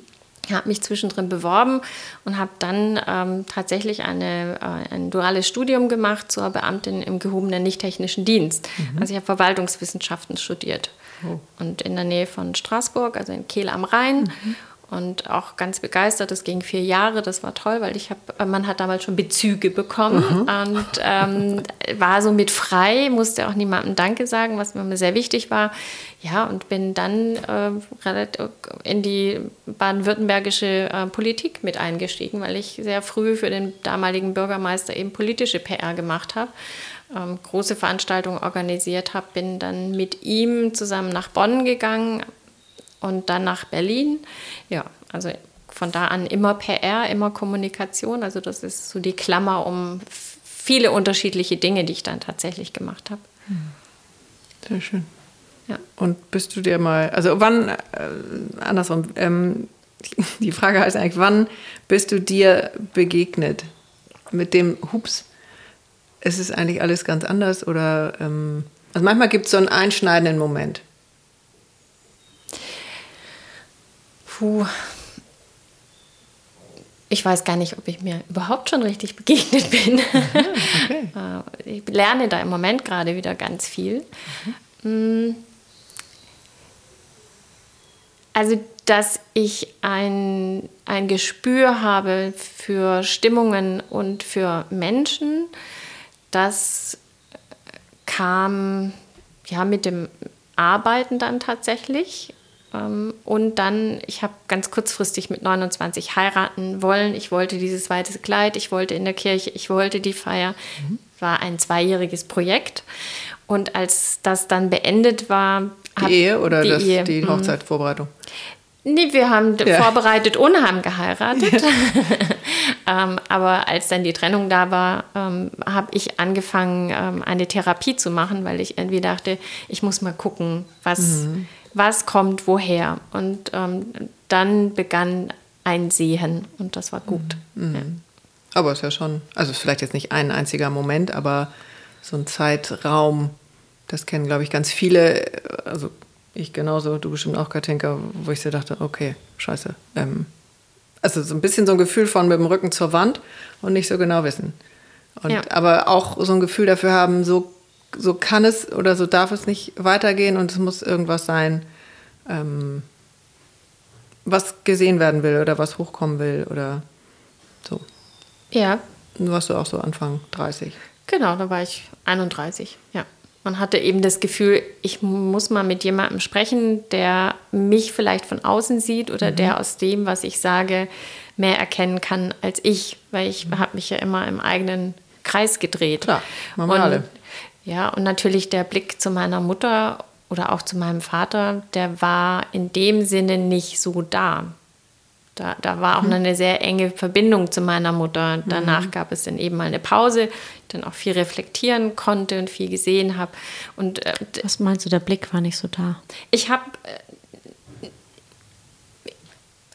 habe mich zwischendrin beworben und habe dann ähm, tatsächlich eine, äh, ein duales Studium gemacht zur Beamtin im gehobenen nicht-technischen Dienst. Mhm. Also ich habe Verwaltungswissenschaften studiert oh. und in der Nähe von Straßburg, also in Kehl am Rhein. Mhm und auch ganz begeistert. Das ging vier Jahre, das war toll, weil ich habe, äh, man hat damals schon Bezüge bekommen mhm. und ähm, war so mit frei, musste auch niemandem Danke sagen, was mir sehr wichtig war. Ja, und bin dann äh, in die baden-württembergische äh, Politik mit eingestiegen, weil ich sehr früh für den damaligen Bürgermeister eben politische PR gemacht habe. Ähm, große Veranstaltungen organisiert habe, bin dann mit ihm zusammen nach Bonn gegangen, und dann nach Berlin. Ja, also von da an immer PR, immer Kommunikation. Also das ist so die Klammer um viele unterschiedliche Dinge, die ich dann tatsächlich gemacht habe. Hm. Sehr schön. Ja. Und bist du dir mal, also wann, äh, andersrum, ähm, die Frage heißt eigentlich, wann bist du dir begegnet mit dem Hups? Ist es eigentlich alles ganz anders oder, ähm, also manchmal gibt es so einen einschneidenden Moment. Puh. Ich weiß gar nicht, ob ich mir überhaupt schon richtig begegnet bin. okay. Äh, ich lerne da im Moment gerade wieder ganz viel. Mhm. Also, dass ich ein, ein Gespür habe für Stimmungen und für Menschen, das kam ja mit dem Arbeiten dann tatsächlich. Ähm, und dann, ich habe ganz kurzfristig mit 29 heiraten wollen. Ich wollte dieses weiße Kleid, ich wollte in der Kirche, ich wollte die Feier. Mhm. War ein zweijähriges Projekt. Und als das dann beendet war. Die Ehe oder die, das, Ehe, die mhm. Hochzeitsvorbereitung? Nee, wir haben ja. vorbereitet und haben geheiratet. ähm, aber als dann die Trennung da war, ähm, habe ich angefangen, ähm, eine Therapie zu machen, weil ich irgendwie dachte, ich muss mal gucken, was, mhm was kommt woher. Und ähm, dann begann ein Sehen und das war gut. Mhm. Ja. Aber es ist ja schon, also vielleicht jetzt nicht ein einziger Moment, aber so ein Zeitraum, das kennen, glaube ich, ganz viele. Also ich genauso, du bestimmt auch, Katinka, wo ich so dachte, okay, scheiße. Ähm, also so ein bisschen so ein Gefühl von mit dem Rücken zur Wand und nicht so genau wissen. Und, ja. Aber auch so ein Gefühl dafür haben, so so kann es oder so darf es nicht weitergehen und es muss irgendwas sein, ähm, was gesehen werden will oder was hochkommen will oder so. Ja. Du warst du auch so Anfang 30. Genau, da war ich 31, ja. Man hatte eben das Gefühl, ich muss mal mit jemandem sprechen, der mich vielleicht von außen sieht oder mhm. der aus dem, was ich sage, mehr erkennen kann als ich, weil ich mhm. habe mich ja immer im eigenen Kreis gedreht. Klar, machen wir alle. Ja, und natürlich der Blick zu meiner Mutter oder auch zu meinem Vater, der war in dem Sinne nicht so da. Da, da war auch mhm. eine sehr enge Verbindung zu meiner Mutter. Danach mhm. gab es dann eben mal eine Pause, ich dann auch viel reflektieren konnte und viel gesehen habe. Und äh, was meinst du, der Blick war nicht so da? Ich habe äh,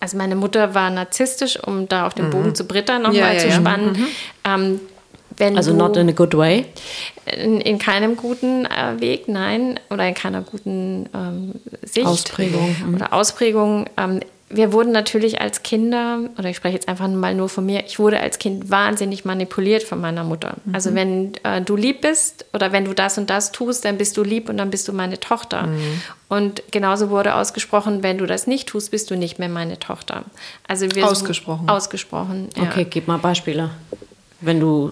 also meine Mutter war narzisstisch, um da auf den mhm. Bogen zu Britta nochmal ja, ja, zu spannen. Ja. Mhm. Ähm, wenn also not in a good way? In, in keinem guten äh, Weg, nein, oder in keiner guten ähm, Sicht. Ausprägung. Mhm. Oder Ausprägung. Ähm, wir wurden natürlich als Kinder, oder ich spreche jetzt einfach mal nur von mir, ich wurde als Kind wahnsinnig manipuliert von meiner Mutter. Mhm. Also wenn äh, du lieb bist oder wenn du das und das tust, dann bist du lieb und dann bist du meine Tochter. Mhm. Und genauso wurde ausgesprochen, wenn du das nicht tust, bist du nicht mehr meine Tochter. Also wir ausgesprochen. Ausgesprochen. Ja. Okay, gib mal Beispiele wenn du,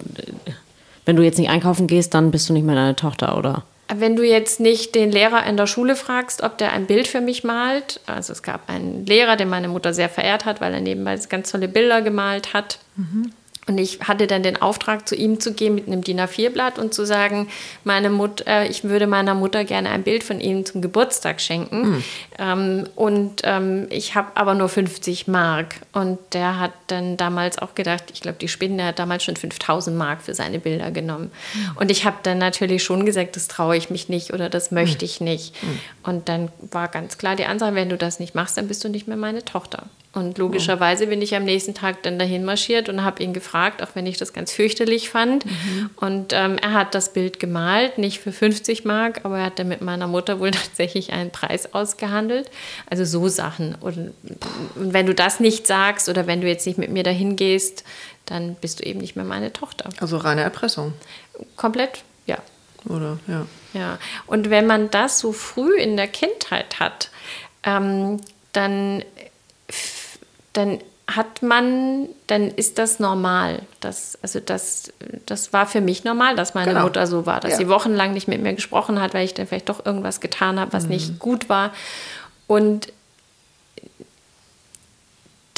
wenn du jetzt nicht einkaufen gehst, dann bist du nicht mehr deine Tochter, oder? Wenn du jetzt nicht den Lehrer in der Schule fragst, ob der ein Bild für mich malt, also es gab einen Lehrer, den meine Mutter sehr verehrt hat, weil er nebenbei ganz tolle Bilder gemalt hat. Mhm. Und ich hatte dann den Auftrag, zu ihm zu gehen mit einem DIN A4-Blatt und zu sagen, meine Mutter, äh, ich würde meiner Mutter gerne ein Bild von ihm zum Geburtstag schenken. Mhm. Ähm, und ähm, ich habe aber nur 50 Mark. Und der hat dann damals auch gedacht, ich glaube, die Spinne hat damals schon 5000 Mark für seine Bilder genommen. Mhm. Und ich habe dann natürlich schon gesagt, das traue ich mich nicht oder das möchte ich nicht. Mhm. Und dann war ganz klar die Ansage, wenn du das nicht machst, dann bist du nicht mehr meine Tochter. Und logischerweise bin ich am nächsten Tag dann dahin marschiert und habe ihn gefragt, auch wenn ich das ganz fürchterlich fand. Mhm. Und ähm, er hat das Bild gemalt, nicht für 50 Mark, aber er hat dann mit meiner Mutter wohl tatsächlich einen Preis ausgehandelt. Also so Sachen. Und, und wenn du das nicht sagst oder wenn du jetzt nicht mit mir dahin gehst, dann bist du eben nicht mehr meine Tochter. Also reine Erpressung. Komplett, ja. Oder, ja. Ja. Und wenn man das so früh in der Kindheit hat, ähm, dann dann hat man, dann ist das normal. Das, also das, das war für mich normal, dass meine genau. Mutter so war, dass ja. sie wochenlang nicht mit mir gesprochen hat, weil ich dann vielleicht doch irgendwas getan habe, was mhm. nicht gut war. Und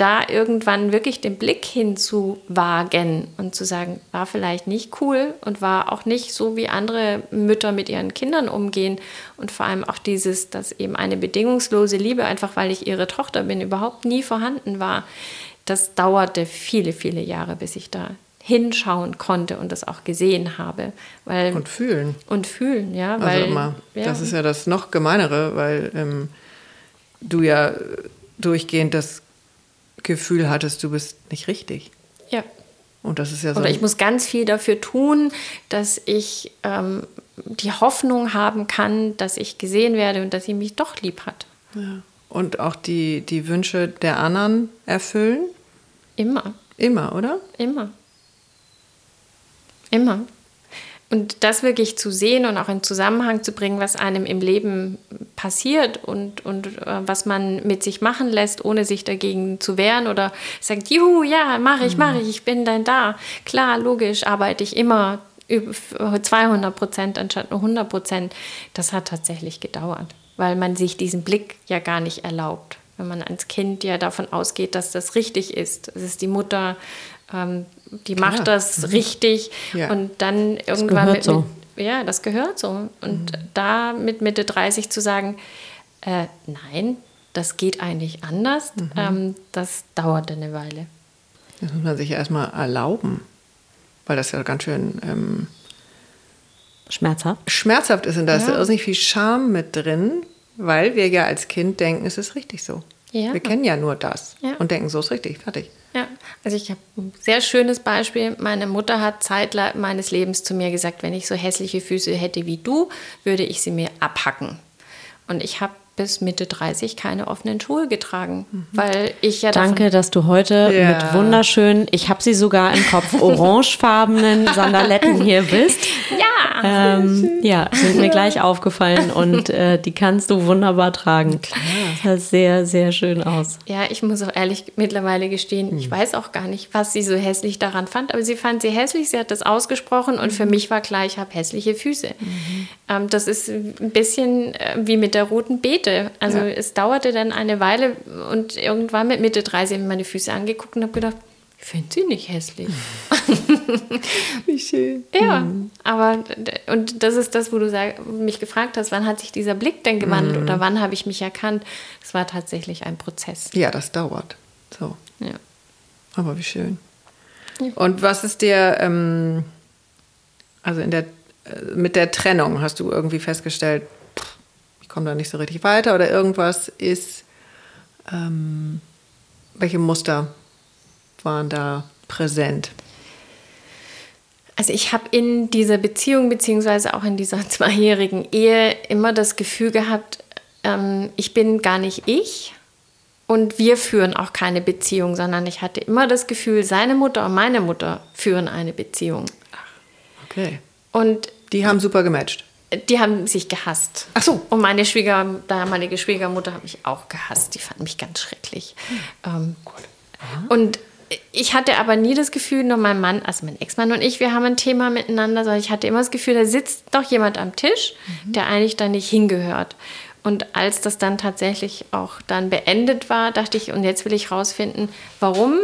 da irgendwann wirklich den Blick hinzuwagen und zu sagen, war vielleicht nicht cool und war auch nicht so, wie andere Mütter mit ihren Kindern umgehen. Und vor allem auch dieses, dass eben eine bedingungslose Liebe, einfach weil ich ihre Tochter bin, überhaupt nie vorhanden war. Das dauerte viele, viele Jahre, bis ich da hinschauen konnte und das auch gesehen habe. Weil, und fühlen. Und fühlen, ja. Also weil, immer, ja. das ist ja das noch gemeinere, weil ähm, du ja durchgehend das Gefühl hattest, du bist nicht richtig. Ja. Und das ist ja so. Oder ich muss ganz viel dafür tun, dass ich ähm, die Hoffnung haben kann, dass ich gesehen werde und dass sie mich doch lieb hat. Ja. Und auch die, die Wünsche der anderen erfüllen? Immer. Immer, oder? Immer. Immer. Und das wirklich zu sehen und auch in Zusammenhang zu bringen, was einem im Leben passiert und, und äh, was man mit sich machen lässt, ohne sich dagegen zu wehren oder sagt, juhu, ja, mache ich, mache ich, ich bin dann da. Klar, logisch, arbeite ich immer 200 Prozent anstatt nur 100 Prozent. Das hat tatsächlich gedauert, weil man sich diesen Blick ja gar nicht erlaubt. Wenn man als Kind ja davon ausgeht, dass das richtig ist. Es ist die Mutter, ähm, die Klar. macht das mhm. richtig ja. und dann irgendwann mit, so. mit, ja, das gehört so. Und mhm. da mit Mitte 30 zu sagen, äh, nein, das geht eigentlich anders, mhm. ähm, das dauert eine Weile. Das muss man sich erstmal erlauben, weil das ja ganz schön ähm, schmerzhaft. schmerzhaft ist und da ja. ist nicht viel Scham mit drin, weil wir ja als Kind denken, es ist richtig so. Ja. Wir kennen ja nur das ja. und denken, so ist richtig, fertig. Ja, also ich habe ein sehr schönes Beispiel. Meine Mutter hat Zeit meines Lebens zu mir gesagt, wenn ich so hässliche Füße hätte wie du, würde ich sie mir abhacken. Und ich habe bis Mitte 30 keine offenen Schuhe getragen, mhm. weil ich ja Danke, dass du heute ja. mit wunderschönen, ich habe sie sogar im Kopf, orangefarbenen Sandaletten hier bist. Ja, ähm, ja, sind mir gleich aufgefallen und äh, die kannst du wunderbar tragen. Klar. Das sah sehr, sehr schön aus. Ja, ich muss auch ehrlich mittlerweile gestehen, mhm. ich weiß auch gar nicht, was sie so hässlich daran fand, aber sie fand sie hässlich, sie hat das ausgesprochen und mhm. für mich war klar, ich habe hässliche Füße. Mhm. Ähm, das ist ein bisschen äh, wie mit der roten Beete. Also ja. es dauerte dann eine Weile und irgendwann mit Mitte 30 habe ich meine Füße angeguckt und habe gedacht, ich finde sie nicht hässlich. Wie schön. Ja, mhm. aber und das ist das, wo du sag, mich gefragt hast, wann hat sich dieser Blick denn gewandelt mhm. oder wann habe ich mich erkannt? Es war tatsächlich ein Prozess. Ja, das dauert. So. Ja. Aber wie schön. Ja. Und was ist dir, ähm, also in der mit der Trennung hast du irgendwie festgestellt, komme da nicht so richtig weiter oder irgendwas ist, ähm, welche Muster waren da präsent? Also ich habe in dieser Beziehung beziehungsweise auch in dieser zweijährigen Ehe immer das Gefühl gehabt, ähm, ich bin gar nicht ich und wir führen auch keine Beziehung, sondern ich hatte immer das Gefühl, seine Mutter und meine Mutter führen eine Beziehung. Okay. Und die haben super gematcht. Die haben sich gehasst. Ach so. Und meine Schwieger, damalige Schwiegermutter hat mich auch gehasst. Die fand mich ganz schrecklich. Ähm, und ich hatte aber nie das Gefühl, nur mein Mann, also mein Ex-Mann und ich, wir haben ein Thema miteinander, sondern ich hatte immer das Gefühl, da sitzt doch jemand am Tisch, mhm. der eigentlich da nicht hingehört. Und als das dann tatsächlich auch dann beendet war, dachte ich, und jetzt will ich rausfinden, warum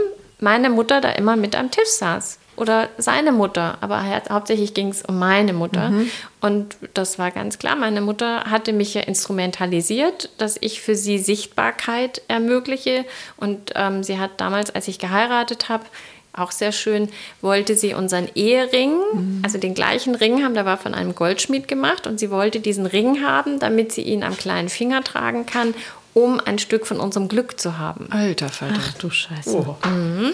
meine Mutter da immer mit am Tisch saß oder seine Mutter, aber hauptsächlich ging es um meine Mutter. Mhm. Und das war ganz klar, meine Mutter hatte mich ja instrumentalisiert, dass ich für sie Sichtbarkeit ermögliche. Und ähm, sie hat damals, als ich geheiratet habe, auch sehr schön, wollte sie unseren Ehering, mhm. also den gleichen Ring haben, der war von einem Goldschmied gemacht und sie wollte diesen Ring haben, damit sie ihn am kleinen Finger tragen kann um ein Stück von unserem Glück zu haben. Alter Falter. Ach du Scheiße. Oh. Mhm.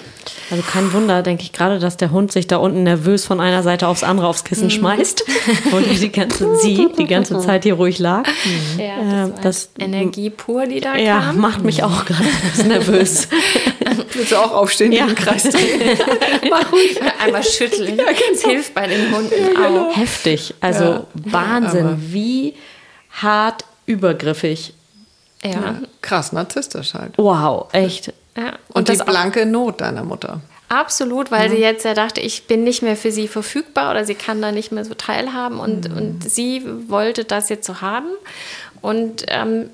Also kein Wunder, denke ich gerade, dass der Hund sich da unten nervös von einer Seite aufs andere aufs Kissen mhm. schmeißt und die ganze, sie die ganze Zeit hier ruhig lag. Mhm. Ja, das, äh, das Energie pur, die da ja, kam. macht mich auch gerade nervös. Willst du auch aufstehen, ja. den Kreis drehen? Mach ruhig. Einmal schütteln. Ja, genau. Das hilft bei den Hunden ja, genau. auch. Heftig. Also ja. Wahnsinn, wie hart übergriffig ja. ja. Krass narzisstisch halt. Wow, echt. Ja. Und, und die blanke Not deiner Mutter. Absolut, weil mhm. sie jetzt ja dachte, ich bin nicht mehr für sie verfügbar oder sie kann da nicht mehr so teilhaben und, mhm. und sie wollte das jetzt so haben. Und ähm,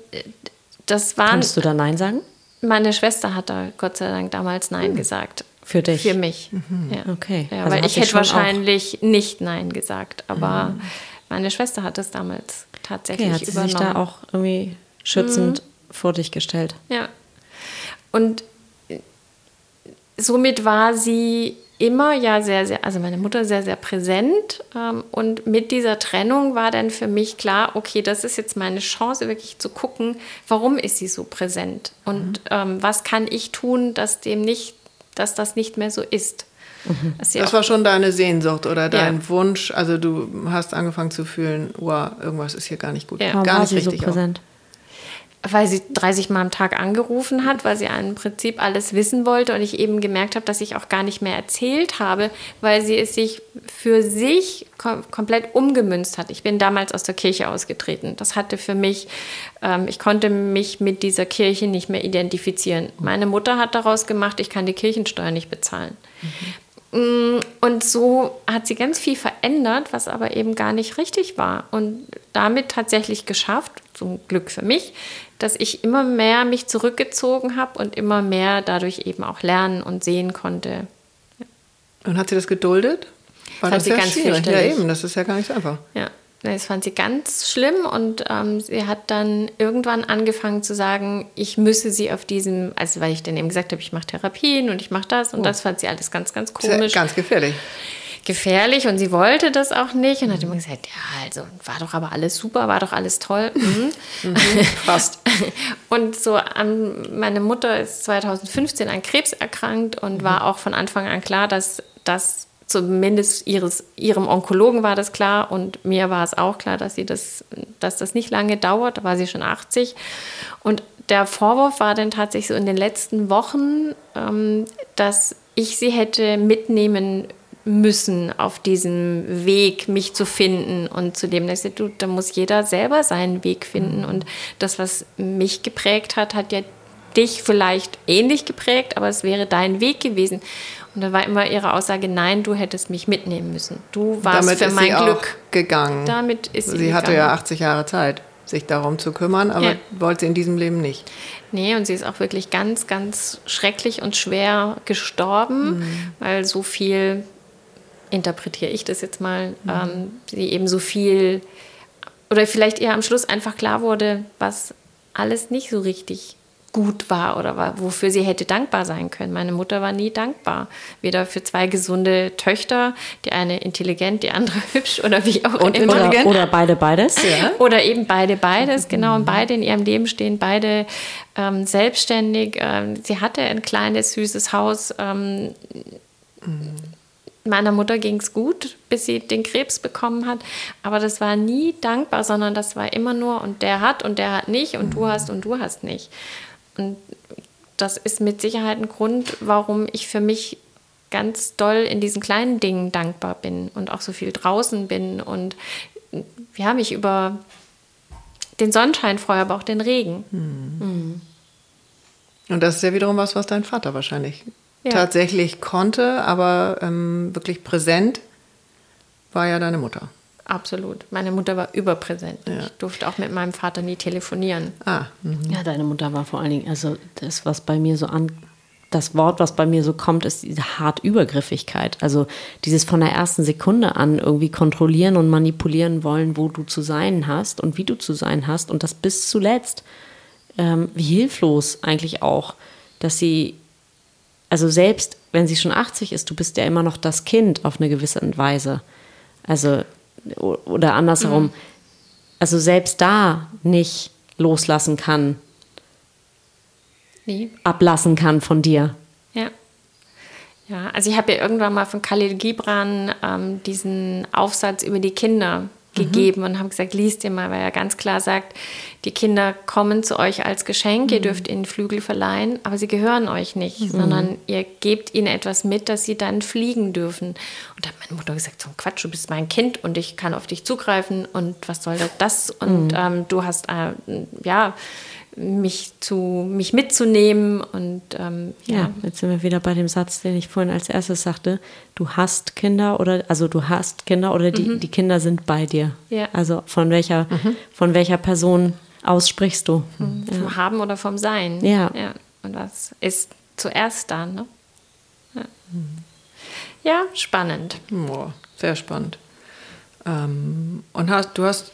das waren. Kannst du da Nein sagen? Meine Schwester hat da Gott sei Dank damals Nein mhm. gesagt. Für dich? Für mich. Mhm. Ja. Okay. Ja, also weil ich hätte wahrscheinlich auch... nicht Nein gesagt, aber mhm. meine Schwester hat es damals tatsächlich okay, hat sie übernommen. sich da auch irgendwie schützend mhm. vor dich gestellt. Ja. Und somit war sie immer ja sehr, sehr, also meine Mutter sehr, sehr präsent. Ähm, und mit dieser Trennung war dann für mich klar, okay, das ist jetzt meine Chance, wirklich zu gucken, warum ist sie so präsent und mhm. ähm, was kann ich tun, dass dem nicht, dass das nicht mehr so ist. Mhm. Das war schon deine Sehnsucht oder dein ja. Wunsch. Also du hast angefangen zu fühlen, wow, irgendwas ist hier gar nicht gut. Ja. Gar nicht richtig. So präsent? Auch weil sie 30 Mal am Tag angerufen hat, weil sie im Prinzip alles wissen wollte und ich eben gemerkt habe, dass ich auch gar nicht mehr erzählt habe, weil sie es sich für sich kom komplett umgemünzt hat. Ich bin damals aus der Kirche ausgetreten. Das hatte für mich, ähm, ich konnte mich mit dieser Kirche nicht mehr identifizieren. Meine Mutter hat daraus gemacht, ich kann die Kirchensteuer nicht bezahlen. Mhm. Und so hat sie ganz viel verändert, was aber eben gar nicht richtig war. Und damit tatsächlich geschafft, zum Glück für mich, dass ich immer mehr mich zurückgezogen habe und immer mehr dadurch eben auch lernen und sehen konnte. Und hat sie das geduldet? War das, das ja ganz schwierig? Ja, eben, das ist ja gar nicht so einfach. Ja, das fand sie ganz schlimm und ähm, sie hat dann irgendwann angefangen zu sagen, ich müsse sie auf diesem, also weil ich dann eben gesagt habe, ich mache Therapien und ich mache das und oh. das fand sie alles ganz, ganz komisch. Ganz gefährlich gefährlich und sie wollte das auch nicht und hat immer gesagt, ja, also war doch aber alles super, war doch alles toll. Mhm. mhm, fast. und so an, meine Mutter ist 2015 an Krebs erkrankt und mhm. war auch von Anfang an klar, dass das zumindest ihres, ihrem Onkologen war das klar und mir war es auch klar, dass sie das, dass das nicht lange dauert. Da war sie schon 80 und der Vorwurf war dann tatsächlich so in den letzten Wochen, ähm, dass ich sie hätte mitnehmen müssen auf diesem Weg, mich zu finden und zu dem, dass ich, du, da muss jeder selber seinen Weg finden. Und das, was mich geprägt hat, hat ja dich vielleicht ähnlich geprägt, aber es wäre dein Weg gewesen. Und da war immer ihre Aussage, nein, du hättest mich mitnehmen müssen. Du warst Damit für mein Glück gegangen. Damit ist sie. Sie hatte ja 80 Jahre Zeit, sich darum zu kümmern, aber ja. wollte sie in diesem Leben nicht. Nee, und sie ist auch wirklich ganz, ganz schrecklich und schwer gestorben, mhm. weil so viel interpretiere ich das jetzt mal, mhm. ähm, sie eben so viel oder vielleicht ihr am Schluss einfach klar wurde, was alles nicht so richtig gut war oder war, wofür sie hätte dankbar sein können. Meine Mutter war nie dankbar. Weder für zwei gesunde Töchter, die eine intelligent, die andere hübsch oder wie auch und immer. Oder, oder beide beides. Ja. Oder eben beide beides, genau. Und beide in ihrem Leben stehen, beide ähm, selbstständig. Ähm, sie hatte ein kleines, süßes Haus. Ähm, mhm Meiner Mutter ging es gut, bis sie den Krebs bekommen hat. Aber das war nie dankbar, sondern das war immer nur, und der hat und der hat nicht und du hast und du hast nicht. Und das ist mit Sicherheit ein Grund, warum ich für mich ganz doll in diesen kleinen Dingen dankbar bin und auch so viel draußen bin. Und haben mich über den Sonnenschein freue, aber auch den Regen. Mhm. Mhm. Und das ist ja wiederum was, was dein Vater wahrscheinlich ja. tatsächlich konnte, aber ähm, wirklich präsent war ja deine Mutter. Absolut. Meine Mutter war überpräsent. Ja. Ich durfte auch mit meinem Vater nie telefonieren. Ah. Mhm. Ja, deine Mutter war vor allen Dingen, also das, was bei mir so das Wort, was bei mir so kommt, ist diese hart Übergriffigkeit. Also dieses von der ersten Sekunde an irgendwie kontrollieren und manipulieren wollen, wo du zu sein hast und wie du zu sein hast und das bis zuletzt. Ähm, wie hilflos eigentlich auch, dass sie, also selbst wenn sie schon 80 ist, du bist ja immer noch das Kind auf eine gewisse Weise. Also, oder andersherum, mhm. also selbst da nicht loslassen kann, nee. ablassen kann von dir. Ja. Ja, also ich habe ja irgendwann mal von Khalil Gibran ähm, diesen Aufsatz über die Kinder. Gegeben mhm. und habe gesagt, liest ihr mal, weil er ganz klar sagt, die Kinder kommen zu euch als Geschenk, mhm. ihr dürft ihnen Flügel verleihen, aber sie gehören euch nicht, mhm. sondern ihr gebt ihnen etwas mit, dass sie dann fliegen dürfen. Und da hat meine Mutter gesagt, so ein Quatsch, du bist mein Kind und ich kann auf dich zugreifen und was soll das? Und mhm. ähm, du hast, äh, ja, mich zu mich mitzunehmen und ähm, ja. ja. Jetzt sind wir wieder bei dem Satz, den ich vorhin als erstes sagte: Du hast Kinder oder also du hast Kinder oder die, mhm. die Kinder sind bei dir. Ja. Also von welcher mhm. von welcher Person aus sprichst du? Mhm. Ja. Vom Haben oder vom Sein. Ja. ja. Und was ist zuerst da? Ne? Ja. ja, spannend. Oh, sehr spannend. Ähm, und hast du hast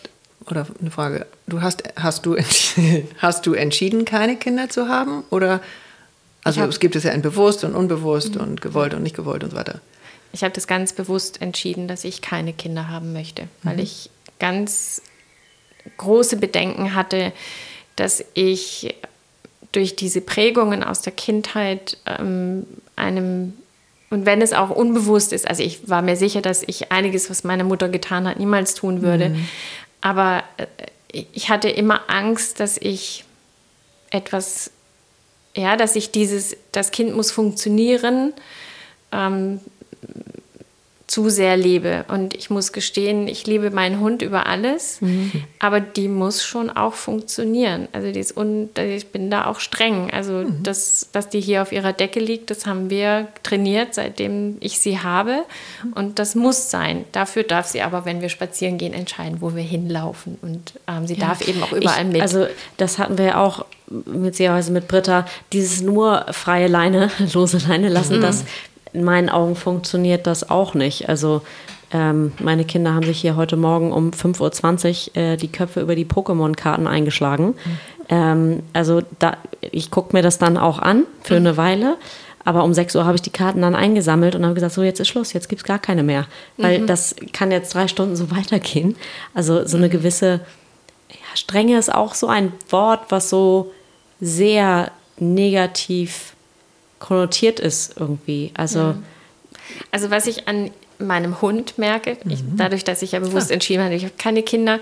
oder eine Frage, du hast, hast, du, hast du entschieden, keine Kinder zu haben? Oder, also hab, es gibt es ja in bewusst und unbewusst mhm. und gewollt und nicht gewollt und so weiter. Ich habe das ganz bewusst entschieden, dass ich keine Kinder haben möchte, weil mhm. ich ganz große Bedenken hatte, dass ich durch diese Prägungen aus der Kindheit ähm, einem und wenn es auch unbewusst ist, also ich war mir sicher, dass ich einiges, was meine Mutter getan hat, niemals tun würde. Mhm. Aber äh, ich hatte immer Angst, dass ich etwas, ja, dass ich dieses, das Kind muss funktionieren, ähm, zu sehr lebe. Und ich muss gestehen, ich liebe meinen Hund über alles, mhm. aber die muss schon auch funktionieren. Also die ist un ich bin da auch streng. Also mhm. das, dass die hier auf ihrer Decke liegt, das haben wir trainiert, seitdem ich sie habe. Und das muss sein. Dafür darf sie aber, wenn wir spazieren gehen, entscheiden, wo wir hinlaufen. Und ähm, sie ja. darf eben auch überall ich, mit. Also das hatten wir ja auch beziehungsweise mit Britta, dieses nur freie Leine, lose Leine lassen, mhm. das in meinen Augen funktioniert das auch nicht. Also ähm, meine Kinder haben sich hier heute Morgen um 5.20 Uhr äh, die Köpfe über die Pokémon-Karten eingeschlagen. Mhm. Ähm, also da, ich gucke mir das dann auch an für mhm. eine Weile. Aber um 6 Uhr habe ich die Karten dann eingesammelt und habe gesagt, so jetzt ist Schluss, jetzt gibt es gar keine mehr. Weil mhm. das kann jetzt drei Stunden so weitergehen. Also so eine gewisse ja, Strenge ist auch so ein Wort, was so sehr negativ konnotiert ist irgendwie. Also, ja. also was ich an meinem Hund merke, mhm. ich, dadurch, dass ich ja bewusst ja. entschieden habe, ich habe keine Kinder,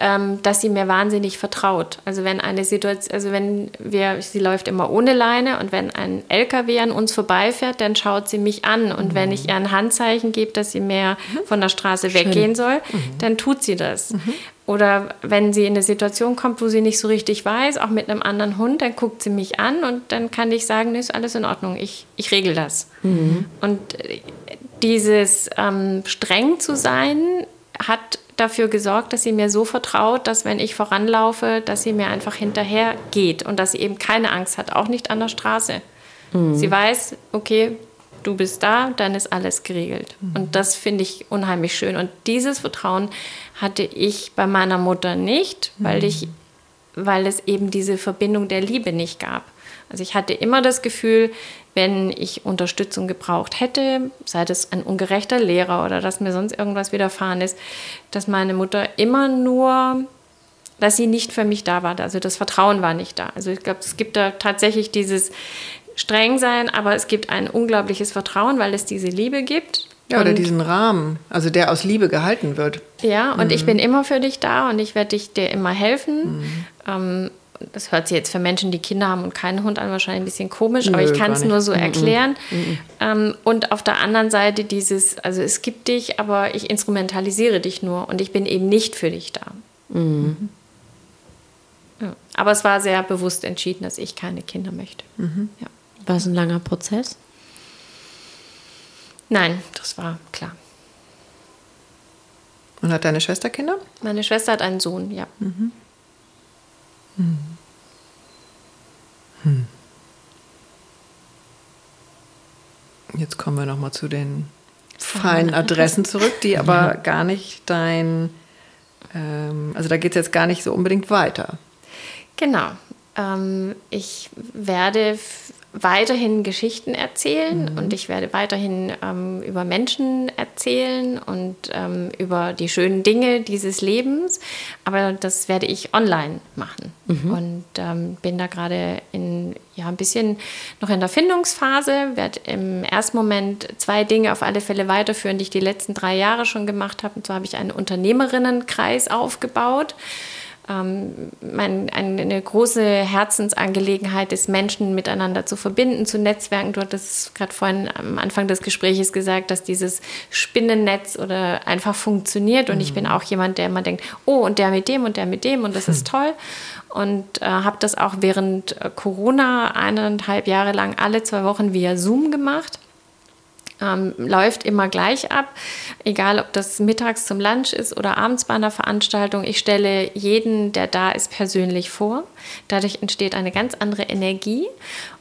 ähm, dass sie mir wahnsinnig vertraut. Also wenn eine Situation, also wenn wir, sie läuft immer ohne Leine und wenn ein LKW an uns vorbeifährt, dann schaut sie mich an und mhm. wenn ich ihr ein Handzeichen gebe, dass sie mehr mhm. von der Straße Schön. weggehen soll, mhm. dann tut sie das. Mhm. Oder wenn sie in eine Situation kommt, wo sie nicht so richtig weiß, auch mit einem anderen Hund, dann guckt sie mich an und dann kann ich sagen, ist alles in Ordnung, ich, ich regel das. Mhm. Und äh, dieses ähm, streng zu sein, hat dafür gesorgt, dass sie mir so vertraut, dass wenn ich voranlaufe, dass sie mir einfach hinterher geht und dass sie eben keine Angst hat, auch nicht an der Straße. Mhm. Sie weiß, okay, du bist da, dann ist alles geregelt. Mhm. Und das finde ich unheimlich schön. Und dieses Vertrauen hatte ich bei meiner Mutter nicht, weil, mhm. ich, weil es eben diese Verbindung der Liebe nicht gab. Also ich hatte immer das Gefühl, wenn ich Unterstützung gebraucht hätte, sei das ein ungerechter Lehrer oder dass mir sonst irgendwas widerfahren ist, dass meine Mutter immer nur, dass sie nicht für mich da war. Also das Vertrauen war nicht da. Also ich glaube, es gibt da tatsächlich dieses streng sein, aber es gibt ein unglaubliches Vertrauen, weil es diese Liebe gibt. Ja, oder diesen Rahmen, also der aus Liebe gehalten wird. Ja, und mhm. ich bin immer für dich da und ich werde dich dir immer helfen. Mhm. Ähm, das hört sich jetzt für Menschen, die Kinder haben und keinen Hund an, wahrscheinlich ein bisschen komisch, Nö, aber ich kann es nur so mhm. erklären. Mhm. Ähm, und auf der anderen Seite dieses, also es gibt dich, aber ich instrumentalisiere dich nur und ich bin eben nicht für dich da. Mhm. Ja. Aber es war sehr bewusst entschieden, dass ich keine Kinder möchte. Mhm. Ja. War es ein langer Prozess? Nein, das war klar. Und hat deine Schwester Kinder? Meine Schwester hat einen Sohn, ja. Mhm. Hm. Hm. Jetzt kommen wir nochmal zu den feinen Adressen zurück, die aber gar nicht dein, ähm, also da geht es jetzt gar nicht so unbedingt weiter. Genau. Ähm, ich werde weiterhin Geschichten erzählen mhm. und ich werde weiterhin ähm, über Menschen erzählen und ähm, über die schönen Dinge dieses Lebens. Aber das werde ich online machen mhm. und ähm, bin da gerade in ja ein bisschen noch in der Findungsphase. Werde im ersten Moment zwei Dinge auf alle Fälle weiterführen, die ich die letzten drei Jahre schon gemacht habe. Und zwar habe ich einen Unternehmerinnenkreis aufgebaut ähm, mein, eine große Herzensangelegenheit ist, Menschen miteinander zu verbinden, zu Netzwerken. Du hattest gerade vorhin am Anfang des Gesprächs gesagt, dass dieses Spinnennetz oder einfach funktioniert. Und mhm. ich bin auch jemand, der immer denkt, oh, und der mit dem und der mit dem und das ist toll. Und äh, habe das auch während äh, Corona eineinhalb Jahre lang alle zwei Wochen via Zoom gemacht ähm, läuft immer gleich ab, egal ob das mittags zum Lunch ist oder abends bei einer Veranstaltung. Ich stelle jeden, der da ist, persönlich vor. Dadurch entsteht eine ganz andere Energie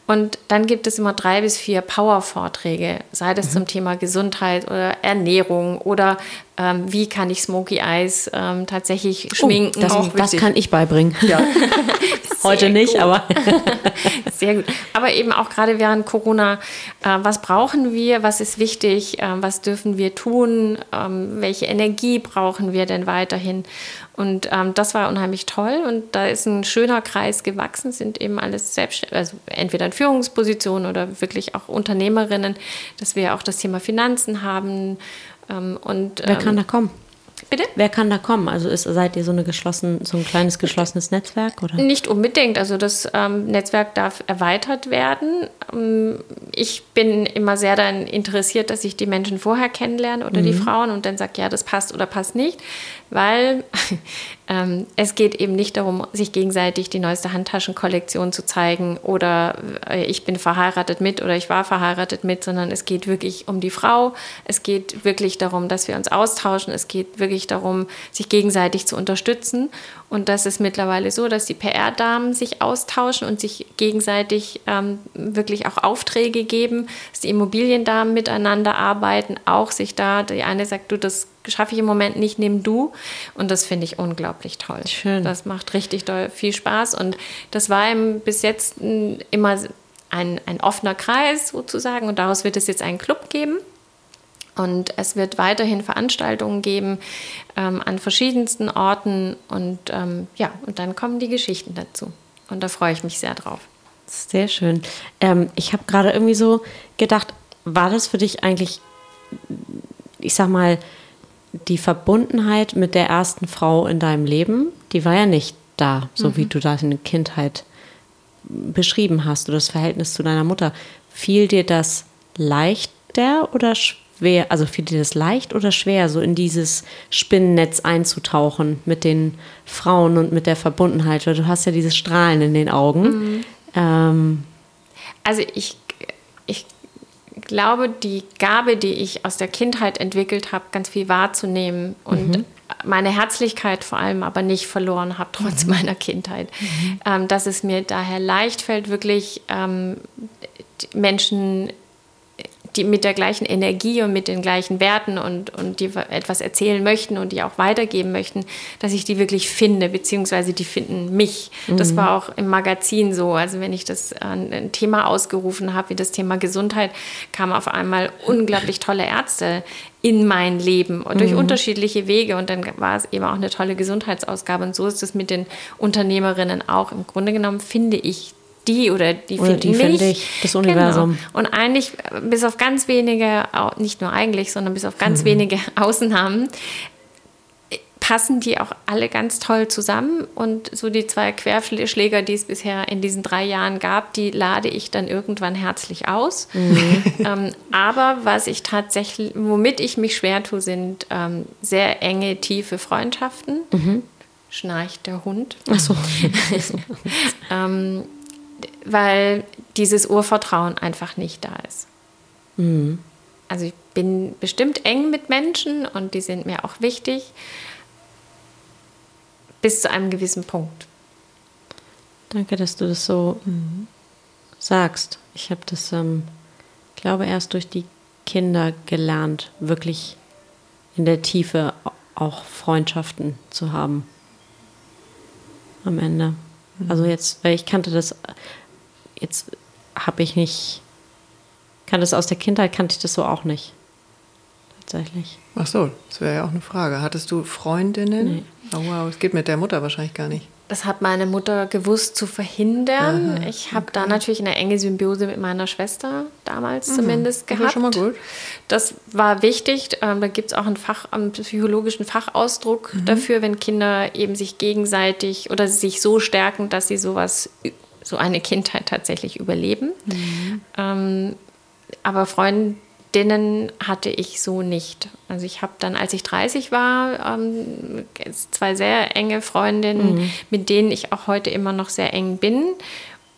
und dann gibt es immer drei bis vier Power-Vorträge, sei das mhm. zum Thema Gesundheit oder Ernährung oder ähm, wie kann ich Smoky Eyes ähm, tatsächlich oh, schminken. Oh, das, das kann ich beibringen. Ja. Heute nicht, gut. aber. Sehr gut. Aber eben auch gerade während Corona, äh, was brauchen wir, was ist wichtig, äh, was dürfen wir tun, ähm, welche Energie brauchen wir denn weiterhin? Und ähm, das war unheimlich toll und da ist ein schöner Kreis gewachsen, sind eben alles selbst, also entweder in Führungspositionen oder wirklich auch Unternehmerinnen, dass wir auch das Thema Finanzen haben. Ähm, und, Wer kann ähm, da kommen? Bitte? Wer kann da kommen? Also ist, seid ihr so, eine geschlossen, so ein kleines geschlossenes Netzwerk? Oder? Nicht unbedingt. Also das ähm, Netzwerk darf erweitert werden. Ähm, ich bin immer sehr daran interessiert, dass ich die Menschen vorher kennenlerne oder mhm. die Frauen und dann sage, ja, das passt oder passt nicht weil ähm, es geht eben nicht darum, sich gegenseitig die neueste Handtaschenkollektion zu zeigen oder äh, ich bin verheiratet mit oder ich war verheiratet mit, sondern es geht wirklich um die Frau. Es geht wirklich darum, dass wir uns austauschen. Es geht wirklich darum, sich gegenseitig zu unterstützen. Und das ist mittlerweile so, dass die PR-Damen sich austauschen und sich gegenseitig ähm, wirklich auch Aufträge geben, dass die Immobiliendamen miteinander arbeiten, auch sich da, die eine sagt, du, das schaffe ich im Moment nicht, nimm du. Und das finde ich unglaublich toll. Schön. Das macht richtig doll viel Spaß. Und das war bis jetzt immer ein, ein offener Kreis sozusagen. Und daraus wird es jetzt einen Club geben. Und es wird weiterhin Veranstaltungen geben ähm, an verschiedensten Orten. Und ähm, ja, und dann kommen die Geschichten dazu. Und da freue ich mich sehr drauf. Sehr schön. Ähm, ich habe gerade irgendwie so gedacht, war das für dich eigentlich, ich sag mal, die Verbundenheit mit der ersten Frau in deinem Leben, die war ja nicht da, so mhm. wie du deine Kindheit beschrieben hast oder das Verhältnis zu deiner Mutter. Fiel dir das leichter oder schwer, also fiel dir das leicht oder schwer, so in dieses Spinnennetz einzutauchen mit den Frauen und mit der Verbundenheit? Weil du hast ja dieses Strahlen in den Augen. Mhm. Ähm, also ich, ich glaube, die Gabe, die ich aus der Kindheit entwickelt habe, ganz viel wahrzunehmen und mhm. meine Herzlichkeit vor allem aber nicht verloren habe, trotz mhm. meiner Kindheit. Mhm. Ähm, dass es mir daher leicht fällt, wirklich ähm, Menschen die mit der gleichen Energie und mit den gleichen Werten und, und die etwas erzählen möchten und die auch weitergeben möchten, dass ich die wirklich finde, beziehungsweise die finden mich. Mhm. Das war auch im Magazin so. Also wenn ich das äh, ein Thema ausgerufen habe, wie das Thema Gesundheit, kamen auf einmal unglaublich tolle Ärzte in mein Leben und durch mhm. unterschiedliche Wege. Und dann war es eben auch eine tolle Gesundheitsausgabe. Und so ist es mit den Unternehmerinnen auch. Im Grunde genommen finde ich die oder die oder die finde ich, das Universum. Genau. Und eigentlich, bis auf ganz wenige, nicht nur eigentlich, sondern bis auf ganz mhm. wenige Ausnahmen, passen die auch alle ganz toll zusammen. Und so die zwei Querschläger, die es bisher in diesen drei Jahren gab, die lade ich dann irgendwann herzlich aus. Mhm. ähm, aber was ich tatsächlich, womit ich mich schwer tue, sind ähm, sehr enge, tiefe Freundschaften. Mhm. Schnarcht der Hund. Ach so. ähm, weil dieses Urvertrauen einfach nicht da ist. Mhm. Also ich bin bestimmt eng mit Menschen und die sind mir auch wichtig, bis zu einem gewissen Punkt. Danke, dass du das so mhm. sagst. Ich habe das ähm, glaube, erst durch die Kinder gelernt, wirklich in der Tiefe auch Freundschaften zu haben. Am Ende. Mhm. Also jetzt, weil ich kannte das, jetzt habe ich nicht, kannte das aus der Kindheit, kannte ich das so auch nicht. Tatsächlich. Ach so, das wäre ja auch eine Frage. Hattest du Freundinnen? Nee. Oh wow, es geht mit der Mutter wahrscheinlich gar nicht. Das hat meine Mutter gewusst zu verhindern. Aha, ich habe okay. da natürlich eine enge Symbiose mit meiner Schwester damals mhm. zumindest gehabt. Das war schon mal gut. Das war wichtig. Ähm, da gibt es auch einen, Fach, einen psychologischen Fachausdruck mhm. dafür, wenn Kinder eben sich gegenseitig oder sich so stärken, dass sie sowas, so eine Kindheit tatsächlich überleben. Mhm. Ähm, aber Freunde Freundinnen hatte ich so nicht. Also ich habe dann, als ich 30 war, ähm, zwei sehr enge Freundinnen, mhm. mit denen ich auch heute immer noch sehr eng bin.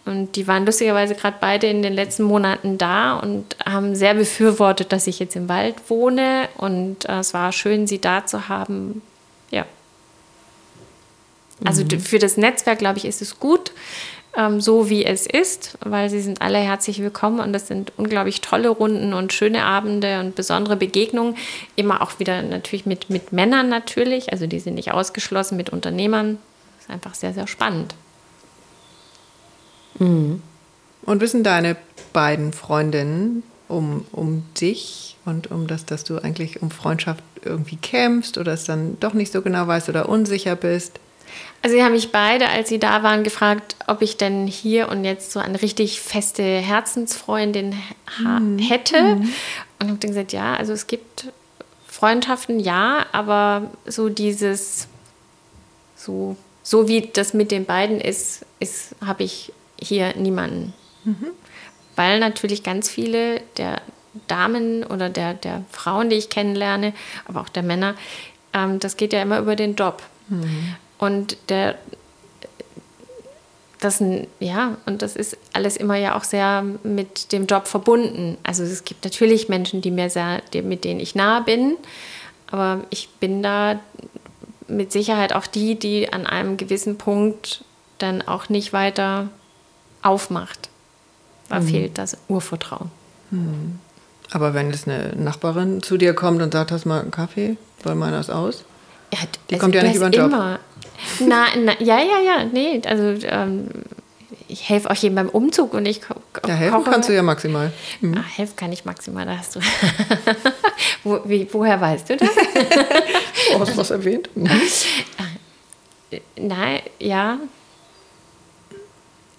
Und die waren lustigerweise gerade beide in den letzten Monaten da und haben sehr befürwortet, dass ich jetzt im Wald wohne. Und äh, es war schön, sie da zu haben. Ja. Also mhm. für das Netzwerk, glaube ich, ist es gut ähm, so wie es ist, weil sie sind alle herzlich willkommen und das sind unglaublich tolle Runden und schöne Abende und besondere Begegnungen. Immer auch wieder natürlich mit, mit Männern natürlich, also die sind nicht ausgeschlossen, mit Unternehmern. Das ist einfach sehr, sehr spannend. Mhm. Und wissen deine beiden Freundinnen um, um dich und um das, dass du eigentlich um Freundschaft irgendwie kämpfst oder es dann doch nicht so genau weißt oder unsicher bist? Also sie haben mich beide, als sie da waren, gefragt, ob ich denn hier und jetzt so eine richtig feste Herzensfreundin mhm. hätte. Mhm. Und habe dann gesagt, ja, also es gibt Freundschaften, ja, aber so dieses, so, so wie das mit den beiden ist, ist habe ich hier niemanden. Mhm. Weil natürlich ganz viele der Damen oder der, der Frauen, die ich kennenlerne, aber auch der Männer, ähm, das geht ja immer über den Job. Mhm. Und der, das, ja, und das ist alles immer ja auch sehr mit dem Job verbunden. Also es gibt natürlich Menschen, die mir sehr, mit denen ich nah bin, aber ich bin da mit Sicherheit auch die, die an einem gewissen Punkt dann auch nicht weiter aufmacht. Da mhm. fehlt das Urvertrauen. Mhm. Aber wenn jetzt eine Nachbarin zu dir kommt und sagt, hast mal einen Kaffee, weil meiner ist aus? Ja, die also kommt ja nicht über den Job. Immer, na, na, ja, ja, ja, nee, also ähm, ich helfe auch jedem beim Umzug und ich Ja, helfen kannst du ja maximal. Mhm. Ah, helfen kann ich maximal, da hast du. Wo, wie, woher weißt du das? du hast was erwähnt. Nein, ja.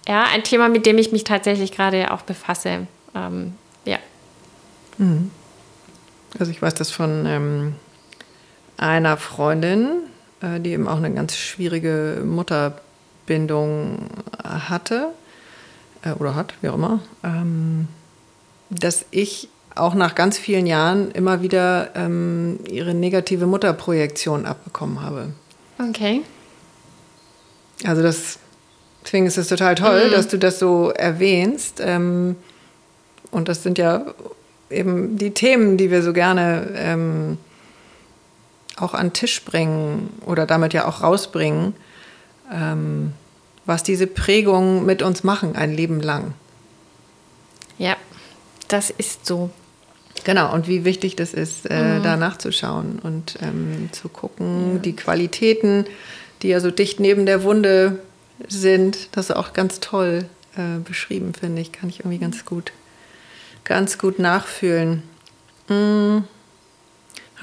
Ja, ein Thema, mit dem ich mich tatsächlich gerade auch befasse. Ähm, ja. Mhm. Also ich weiß das von ähm, einer Freundin, äh, die eben auch eine ganz schwierige Mutterbindung hatte äh, oder hat, wie auch immer, ähm, dass ich auch nach ganz vielen Jahren immer wieder ähm, ihre negative Mutterprojektion abbekommen habe. Okay. Also das, deswegen ist es total toll, mhm. dass du das so erwähnst. Ähm, und das sind ja eben die Themen, die wir so gerne auch an den Tisch bringen oder damit ja auch rausbringen, ähm, was diese Prägungen mit uns machen, ein Leben lang. Ja, das ist so. Genau, und wie wichtig das ist, äh, mhm. da nachzuschauen und ähm, zu gucken, ja. die Qualitäten, die ja so dicht neben der Wunde sind, das ist auch ganz toll äh, beschrieben, finde ich. Kann ich irgendwie ganz gut, ganz gut nachfühlen. Mhm.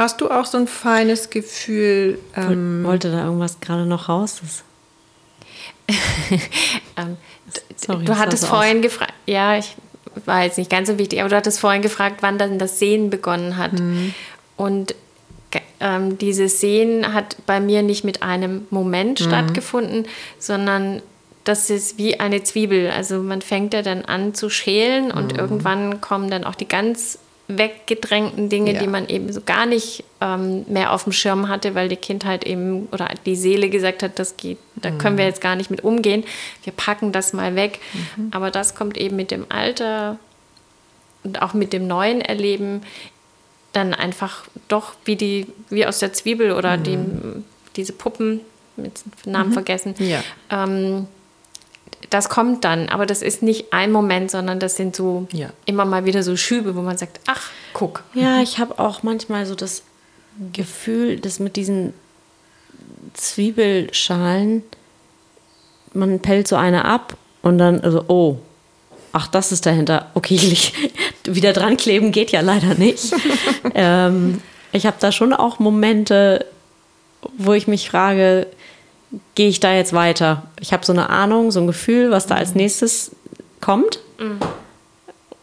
Hast du auch so ein feines Gefühl? Ähm Wollte da irgendwas gerade noch raus? ähm, Sorry, du hattest vorhin gefragt, ja, ich war jetzt nicht ganz so wichtig, aber du hattest vorhin gefragt, wann dann das Sehen begonnen hat. Mhm. Und ähm, dieses Sehen hat bei mir nicht mit einem Moment mhm. stattgefunden, sondern das ist wie eine Zwiebel. Also man fängt ja dann an zu schälen und mhm. irgendwann kommen dann auch die ganz weggedrängten Dinge, ja. die man eben so gar nicht ähm, mehr auf dem Schirm hatte, weil die Kindheit eben oder die Seele gesagt hat, das geht, da mhm. können wir jetzt gar nicht mit umgehen. Wir packen das mal weg. Mhm. Aber das kommt eben mit dem Alter und auch mit dem neuen Erleben dann einfach doch wie die wie aus der Zwiebel oder mhm. die, diese Puppen mit Namen mhm. vergessen. Ja. Ähm, das kommt dann, aber das ist nicht ein Moment, sondern das sind so Ja. immer mal wieder so Schübe, wo man sagt, ach, guck. Ja, ich habe auch manchmal so das Gefühl, dass mit diesen Zwiebelschalen, man pellt so eine ab und dann, also, oh, ach, das ist dahinter. Okay, wieder dran kleben geht ja leider nicht. ähm, ich habe da schon auch Momente, wo ich mich frage, gehe ich da jetzt weiter? Ich habe so eine Ahnung, so ein Gefühl, was da als nächstes kommt.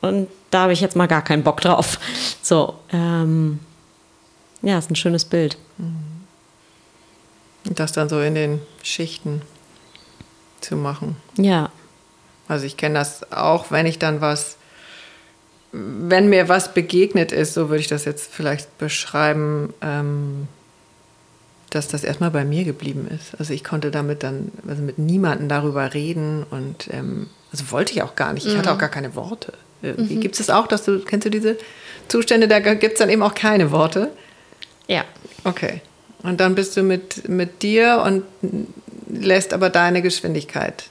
Und da habe ich jetzt mal gar keinen Bock drauf. So, ähm, ja, ist ein schönes Bild. Und das dann so in den Schichten zu machen. Ja, Also ich kenne das auch, wenn ich dann was, wenn mir was begegnet ist, so würde ich das jetzt vielleicht beschreiben, ähm, dass das erstmal bei mir geblieben ist. Also ich konnte damit dann, also mit niemandem darüber reden und ähm, also wollte ich auch gar nicht. Ich hatte auch gar keine Worte. Irgendwie. Gibt es das auch, dass du, kennst du diese Zustände, da gibt es dann eben auch keine Worte? Ja, Okay. Und dann bist du mit, mit dir und lässt aber deine Geschwindigkeit.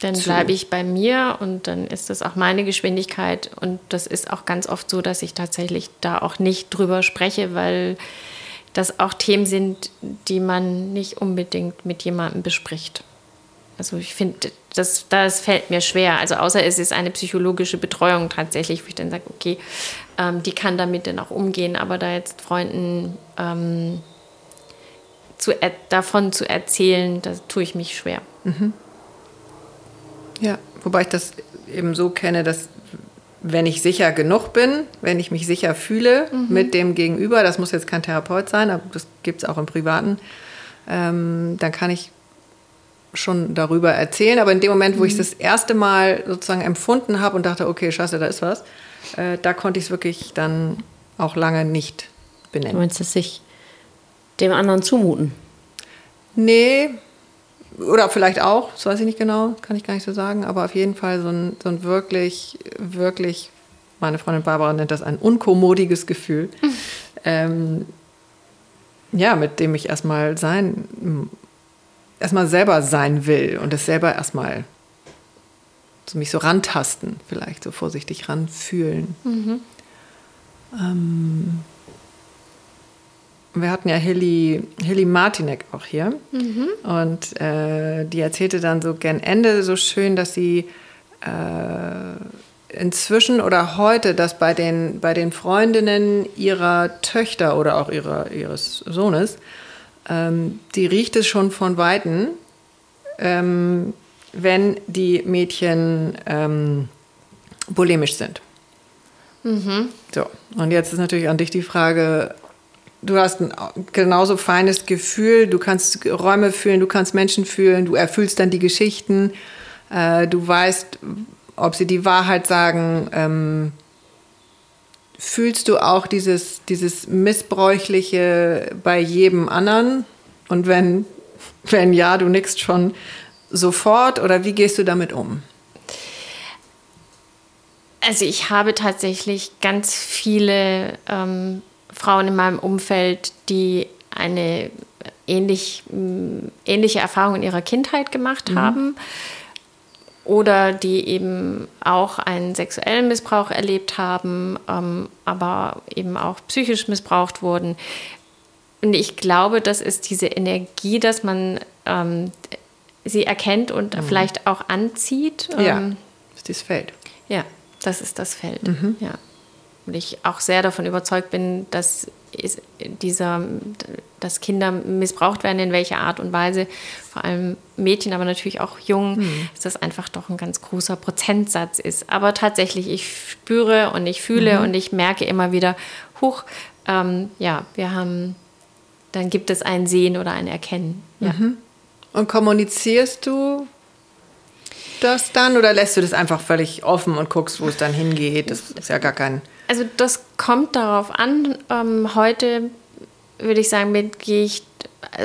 dann bleibe ich bei mir und dann ist das auch meine Geschwindigkeit. Und das ist auch ganz oft so, dass ich tatsächlich da auch nicht drüber spreche, weil das auch Themen sind, die man nicht unbedingt mit jemandem bespricht. Also ich finde, das, das fällt mir schwer. Also außer es ist eine psychologische Betreuung tatsächlich, wo ich dann sage, okay, ähm, die kann damit dann auch umgehen, aber da jetzt Freunden ähm, zu, davon zu erzählen, da tue ich mich schwer. Ja, wobei ich das eben so kenne, dass wenn ich sicher genug bin, wenn ich mich sicher fühle mit dem Gegenüber, das muss jetzt kein Therapeut sein, aber das gibt es auch im Privaten, ähm, dann kann ich schon darüber erzählen. Aber in dem Moment, wo ich das erste Mal sozusagen empfunden habe und dachte, okay, scheiße, da ist was, äh, da konnte ich es wirklich dann auch lange nicht du benennen. meinst es sich dem anderen zumuten? Nee, oder vielleicht auch, das weiß ich nicht genau, kann ich gar nicht so sagen, aber auf jeden Fall so ein, so ein wirklich, wirklich, meine Freundin Barbara nennt das ein unkommodiges Gefühl. ähm, ja, mit dem ich erstmal sein, erstmal selber sein will und es selber erstmal so mich so rantasten, vielleicht so vorsichtig ranfühlen. Ähm, wir hatten ja Hilly, Hilly Martinek auch hier. Und äh, die erzählte dann so gern Ende so schön, dass sie äh, inzwischen oder heute, dass bei den, bei den Freundinnen ihrer Töchter oder auch ihrer, ihres Sohnes, ähm, die riecht es schon von Weitem, ähm, wenn die Mädchen ähm, bulimisch sind. So, und jetzt ist natürlich an dich die Frage, du hast ein genauso feines Gefühl, du kannst Räume fühlen, du kannst Menschen fühlen, du erfüllst dann die Geschichten, äh, du weißt, ob sie die Wahrheit sagen. Ähm, fühlst du auch dieses, dieses Missbräuchliche bei jedem anderen? Und wenn, wenn ja, du nickst schon sofort oder wie gehst du damit um? Also ich habe tatsächlich ganz viele ähm, Frauen in meinem Umfeld, die eine ähnlich, mh, ähnliche Erfahrung in ihrer Kindheit gemacht haben oder die eben auch einen sexuellen Missbrauch erlebt haben, ähm, aber eben auch psychisch missbraucht wurden. Und ich glaube, das ist diese Energie, dass man ähm, sie erkennt und vielleicht auch anzieht. ja, Ähm, das ist dieses Feld. ja, das ist das Feld. Ja. Und ich auch sehr davon überzeugt bin, dass dieser, dass Kinder missbraucht werden, in welcher Art und Weise, vor allem Mädchen, aber natürlich auch Jungen, dass das einfach doch ein ganz großer Prozentsatz ist. Aber tatsächlich, ich spüre und ich fühle und ich merke immer wieder, huch, ähm, ja, wir haben, dann gibt es ein Sehen oder ein Erkennen. Ja. Und kommunizierst du das dann oder lässt du das einfach völlig offen und guckst, wo es dann hingeht? Das ist ja gar kein. Also das kommt darauf an. Ähm, heute würde ich sagen, mit gehe ich,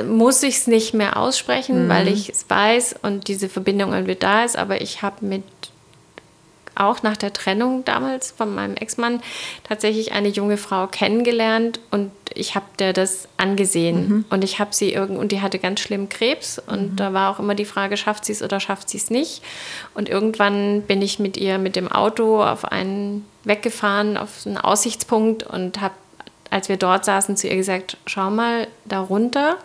muss ich es nicht mehr aussprechen, weil ich es weiß und diese Verbindung irgendwie da ist. Aber ich habe mit auch nach der Trennung damals von meinem Ex-Mann tatsächlich eine junge Frau kennengelernt und ich habe der das angesehen mhm. und ich habe sie irgend und die hatte ganz schlimm Krebs und mhm. da war auch immer die Frage, schafft sie es oder schafft sie es nicht? Und irgendwann bin ich mit ihr mit dem Auto auf einen weggefahren auf einen Aussichtspunkt und habe als wir dort saßen, zu ihr gesagt, schau mal da runter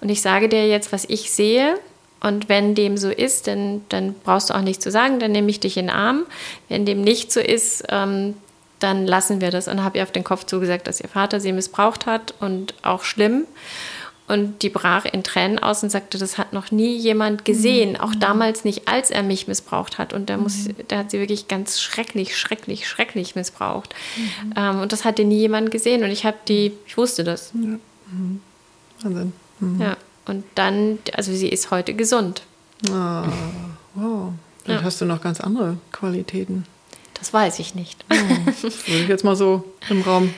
und ich sage dir jetzt, was ich sehe und wenn dem so ist, dann, dann brauchst du auch nichts zu sagen, dann nehme ich dich in den Arm. Wenn dem nicht so ist, ähm, dann lassen wir das. Und habe ihr auf den Kopf zugesagt, dass ihr Vater sie missbraucht hat und auch schlimm. Und die brach in Tränen aus und sagte, das hat noch nie jemand gesehen, mhm. auch damals nicht, als er mich missbraucht hat. Und da, muss, mhm. da hat sie wirklich ganz schrecklich, schrecklich, schrecklich missbraucht. Mhm. Ähm, und das hatte nie jemand gesehen. Und ich habe die, ich wusste das. Ja. Mhm. Wahnsinn. Mhm. Ja. Und dann, also sie ist heute gesund. Ah, wow. Vielleicht ja. hast du noch ganz andere Qualitäten. Das weiß ich nicht. Oh, das würde ich jetzt mal so im Raum.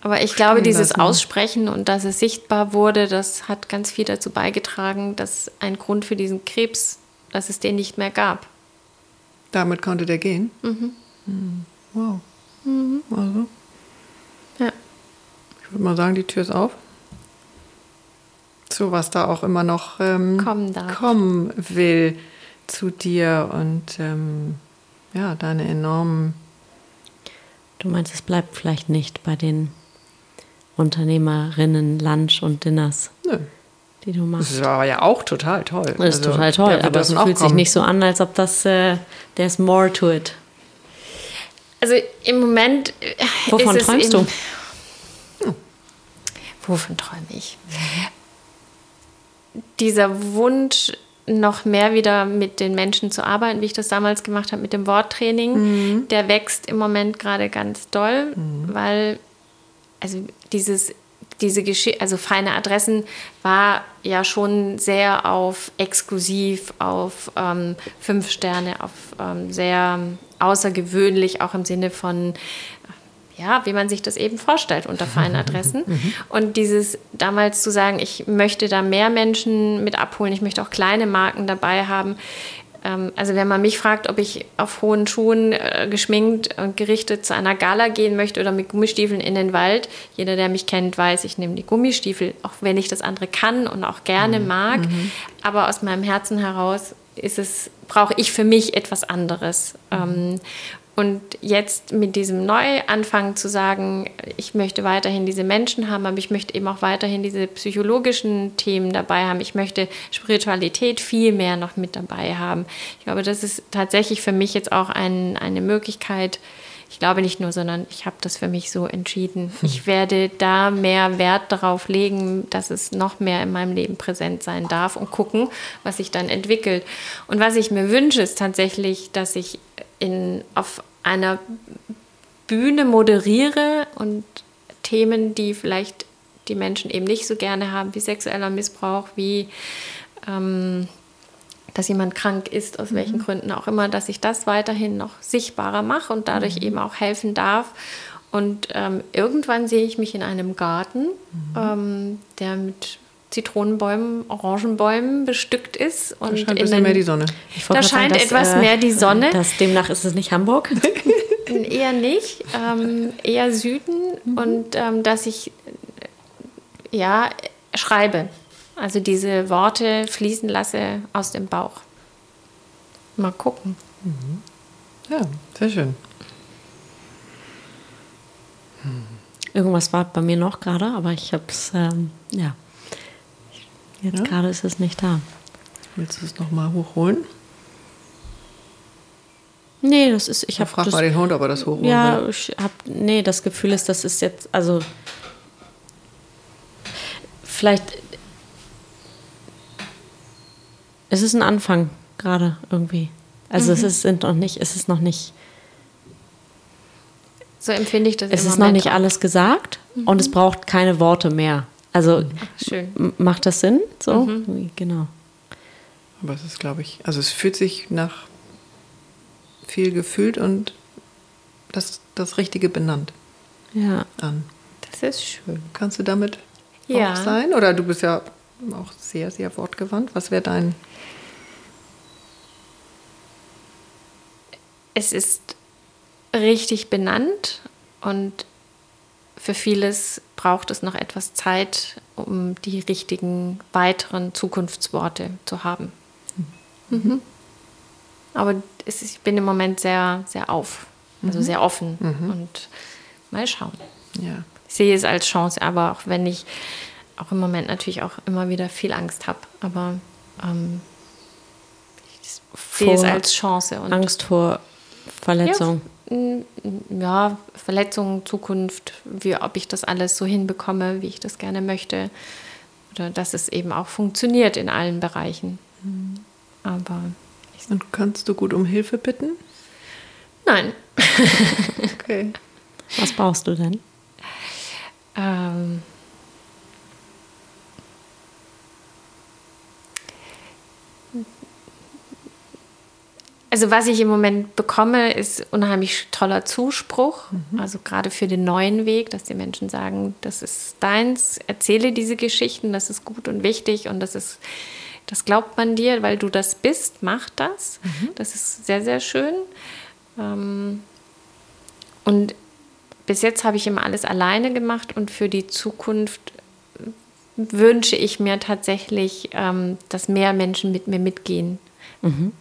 Aber ich glaube, dieses lassen. Aussprechen und dass es sichtbar wurde, das hat ganz viel dazu beigetragen, dass ein Grund für diesen Krebs, dass es den nicht mehr gab. Damit konnte der gehen? Mhm. Hm. Wow. Mhm. Also. Ja. Ich würde mal sagen, die Tür ist auf so was da auch immer noch ähm, kommen, kommen, will zu dir und ähm, ja, deine enormen. Du meinst, es bleibt vielleicht nicht bei den Unternehmerinnen Lunch und Dinners, Nö. die du machst. Das war ja auch total toll. Das ist also, total toll, aber es fühlt sich nicht so an, als ob das, äh, there's more to it. Also im Moment. Äh, Wovon träumst du? Wovon träume ich? Dieser Wunsch, noch mehr wieder mit den Menschen zu arbeiten, wie ich das damals gemacht habe mit dem Worttraining, mhm. der wächst im Moment gerade ganz doll, mhm. weil also dieses diese Geschichte, also feine Adressen war ja schon sehr auf exklusiv, auf ähm, fünf Sterne, auf ähm, sehr außergewöhnlich, auch im Sinne von ja, wie man sich das eben vorstellt unter feinen Adressen. Mhm. Und dieses damals zu sagen, ich möchte da mehr Menschen mit abholen, ich möchte auch kleine Marken dabei haben. Ähm, also wenn man mich fragt, ob ich auf hohen Schuhen äh, geschminkt und gerichtet zu einer Gala gehen möchte oder mit Gummistiefeln in den Wald, jeder, der mich kennt, weiß, ich nehme die Gummistiefel, auch wenn ich das andere kann und auch gerne mhm. mag. Mhm. Aber aus meinem Herzen heraus ist es, brauche ich für mich etwas anderes. Mhm. Ähm, und jetzt mit diesem Neuanfang zu sagen, ich möchte weiterhin diese Menschen haben, aber ich möchte eben auch weiterhin diese psychologischen Themen dabei haben. Ich möchte Spiritualität viel mehr noch mit dabei haben. Ich glaube, das ist tatsächlich für mich jetzt auch ein, eine Möglichkeit, ich glaube nicht nur, sondern ich habe das für mich so entschieden. Hm. Ich werde da mehr Wert darauf legen, dass es noch mehr in meinem Leben präsent sein darf und gucken, was sich dann entwickelt. Und was ich mir wünsche, ist tatsächlich, dass ich in, auf einer Bühne moderiere und Themen, die vielleicht die Menschen eben nicht so gerne haben, wie sexueller Missbrauch, wie ähm, dass jemand krank ist, aus mhm. welchen Gründen auch immer, dass ich das weiterhin noch sichtbarer mache und dadurch mhm. eben auch helfen darf. Und ähm, irgendwann sehe ich mich in einem Garten, mhm. ähm, der mit Zitronenbäumen, Orangenbäumen bestückt ist. Und da scheint ein mehr die Sonne. Da scheint sagen, etwas äh, mehr die Sonne. Das, demnach ist es nicht Hamburg? eher nicht, ähm, eher Süden. Mhm. Und ähm, dass ich ja schreibe. Also diese Worte fließen lasse aus dem Bauch. Mal gucken. Mhm. Ja, sehr schön. Irgendwas war bei mir noch gerade, aber ich habe es, ähm, ja. Jetzt ja? gerade ist es nicht da. Willst du es nochmal hochholen? Nee, das ist, ich habe. Frag das, mal den Hund, ob er das hochholen Ja, will. ich habe, nee, das Gefühl ist, das ist jetzt, also. Vielleicht. Es ist ein Anfang gerade irgendwie. Also mhm. es ist, sind noch nicht, es ist noch nicht. So empfinde ich das. Es ist noch nicht alles gesagt mhm. und es braucht keine Worte mehr. Also Schön. macht das Sinn? So? Mhm. Genau. Aber es ist, glaube ich, also es fühlt sich nach viel gefühlt und das, das Richtige benannt ja. an. Das ist schön. Kannst du damit ja. auch sein? Oder du bist ja auch sehr, sehr wortgewandt. Was wäre dein. Es ist richtig benannt und für vieles braucht es noch etwas Zeit, um die richtigen weiteren Zukunftsworte zu haben. Mhm. Aber ist, ich bin im Moment sehr, sehr auf, also mhm. sehr offen mhm. und mal schauen. Ja. Ich sehe es als Chance, aber auch wenn ich auch im Moment natürlich auch immer wieder viel Angst habe, aber ähm, ich sehe es als Chance. Und Angst vor Verletzung. Ja, ja, Verletzung, Zukunft, wie, ob ich das alles so hinbekomme, wie ich das gerne möchte. Oder dass es eben auch funktioniert in allen Bereichen. Mhm. Aber. Und kannst du gut um Hilfe bitten? Nein. okay. Was brauchst du denn? Ähm. Also was ich im Moment bekomme, ist unheimlich toller Zuspruch. Mhm. Also gerade für den neuen Weg, dass die Menschen sagen, das ist deins, erzähle diese Geschichten, das ist gut und wichtig und das ist, das glaubt man dir, weil du das bist, mach das. Mhm. Das ist sehr, sehr schön. Ähm, und bis jetzt habe ich immer alles alleine gemacht und für die Zukunft wünsche ich mir tatsächlich, ähm, dass mehr Menschen mit mir mitgehen. Mhm.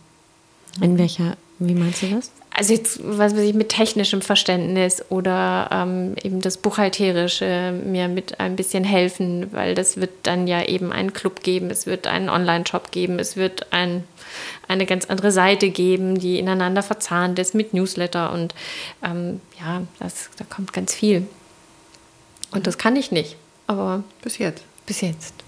In welcher, wie meinst du das? Also jetzt, was weiß ich, mit technischem Verständnis oder ähm, eben das Buchhalterische mir mit ein bisschen helfen, weil das wird dann ja eben einen Club geben, es wird einen Online-Shop geben, es wird ein, eine ganz andere Seite geben, die ineinander verzahnt ist mit Newsletter und ähm, ja, das, da kommt ganz viel. Und das kann ich nicht, aber... Bis jetzt. Bis jetzt.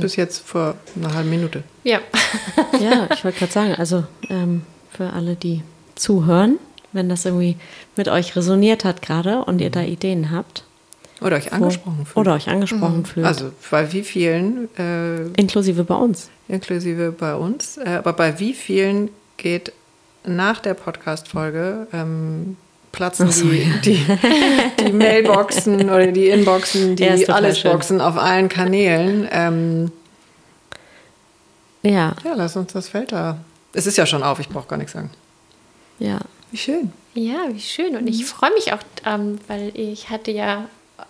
Bis jetzt vor einer halben Minute. Ja. ja, ich wollte gerade sagen, also ähm, für alle, die zuhören, wenn das irgendwie mit euch resoniert hat gerade und ihr da Ideen habt. Oder euch angesprochen fühlt. Oder euch angesprochen mhm. fühlt. Also bei wie vielen? Äh, inklusive bei uns. Inklusive bei uns. Äh, aber bei wie vielen geht nach der Podcast-Folge ähm, platzen so, die, ja. die, die, Mailboxen oder die Inboxen, die ja, Allesboxen auf allen Kanälen. Ähm, ja. Ja, lass uns das Feld da. Es ist ja schon auf, ich brauche gar nichts sagen. Ja. Wie schön. Ja, wie schön. Und ich freue mich auch, ähm, weil ich hatte ja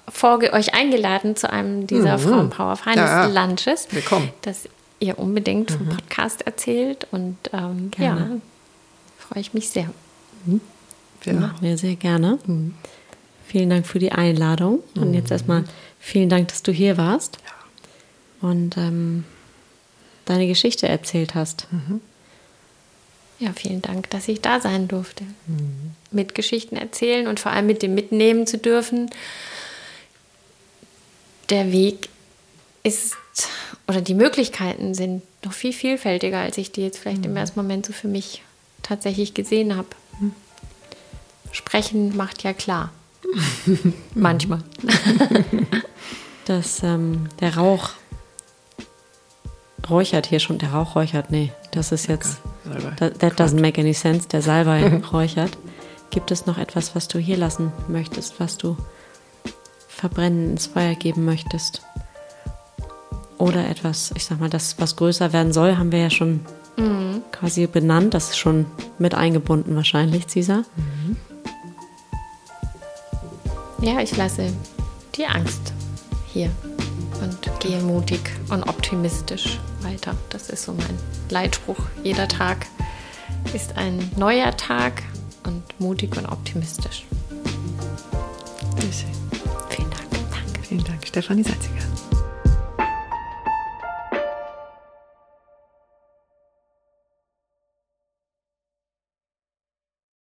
vor, euch eingeladen zu einem dieser mhm. Frauenpower Finance ja, ja. Lunches. Willkommen. Dass ihr unbedingt vom mhm. Podcast erzählt. Und ähm, ja, freue ich mich sehr. Mhm. Ja. Machen wir sehr gerne. Mhm. Vielen Dank für die Einladung. Und jetzt mhm. erstmal vielen Dank, dass du hier warst ja. und ähm, deine Geschichte erzählt hast. Mhm. Ja, vielen Dank, dass ich da sein durfte. Mhm. Mit Geschichten erzählen und vor allem mit dem mitnehmen zu dürfen. Der Weg ist oder die Möglichkeiten sind noch viel vielfältiger, als ich die jetzt vielleicht im mhm. ersten Moment so für mich tatsächlich gesehen habe. Sprechen macht ja klar. Manchmal. Das, ähm, der Rauch räuchert hier schon. Der Rauch räuchert, nee, das ist jetzt. That, that doesn't make any sense. Der Salbei räuchert. Gibt es noch etwas, was du hier lassen möchtest, was du verbrennen ins Feuer geben möchtest? Oder etwas, ich sag mal, das, was größer werden soll, haben wir ja schon mhm. quasi benannt. Das ist schon mit eingebunden wahrscheinlich, Cesar. Mhm. Ja, ich lasse die Angst hier und gehe mutig und optimistisch weiter. Das ist so mein Leitspruch. Jeder Tag ist ein neuer Tag und mutig und optimistisch. Sehr schön. Vielen Dank. Danke. Vielen Dank, Stefanie Salziger.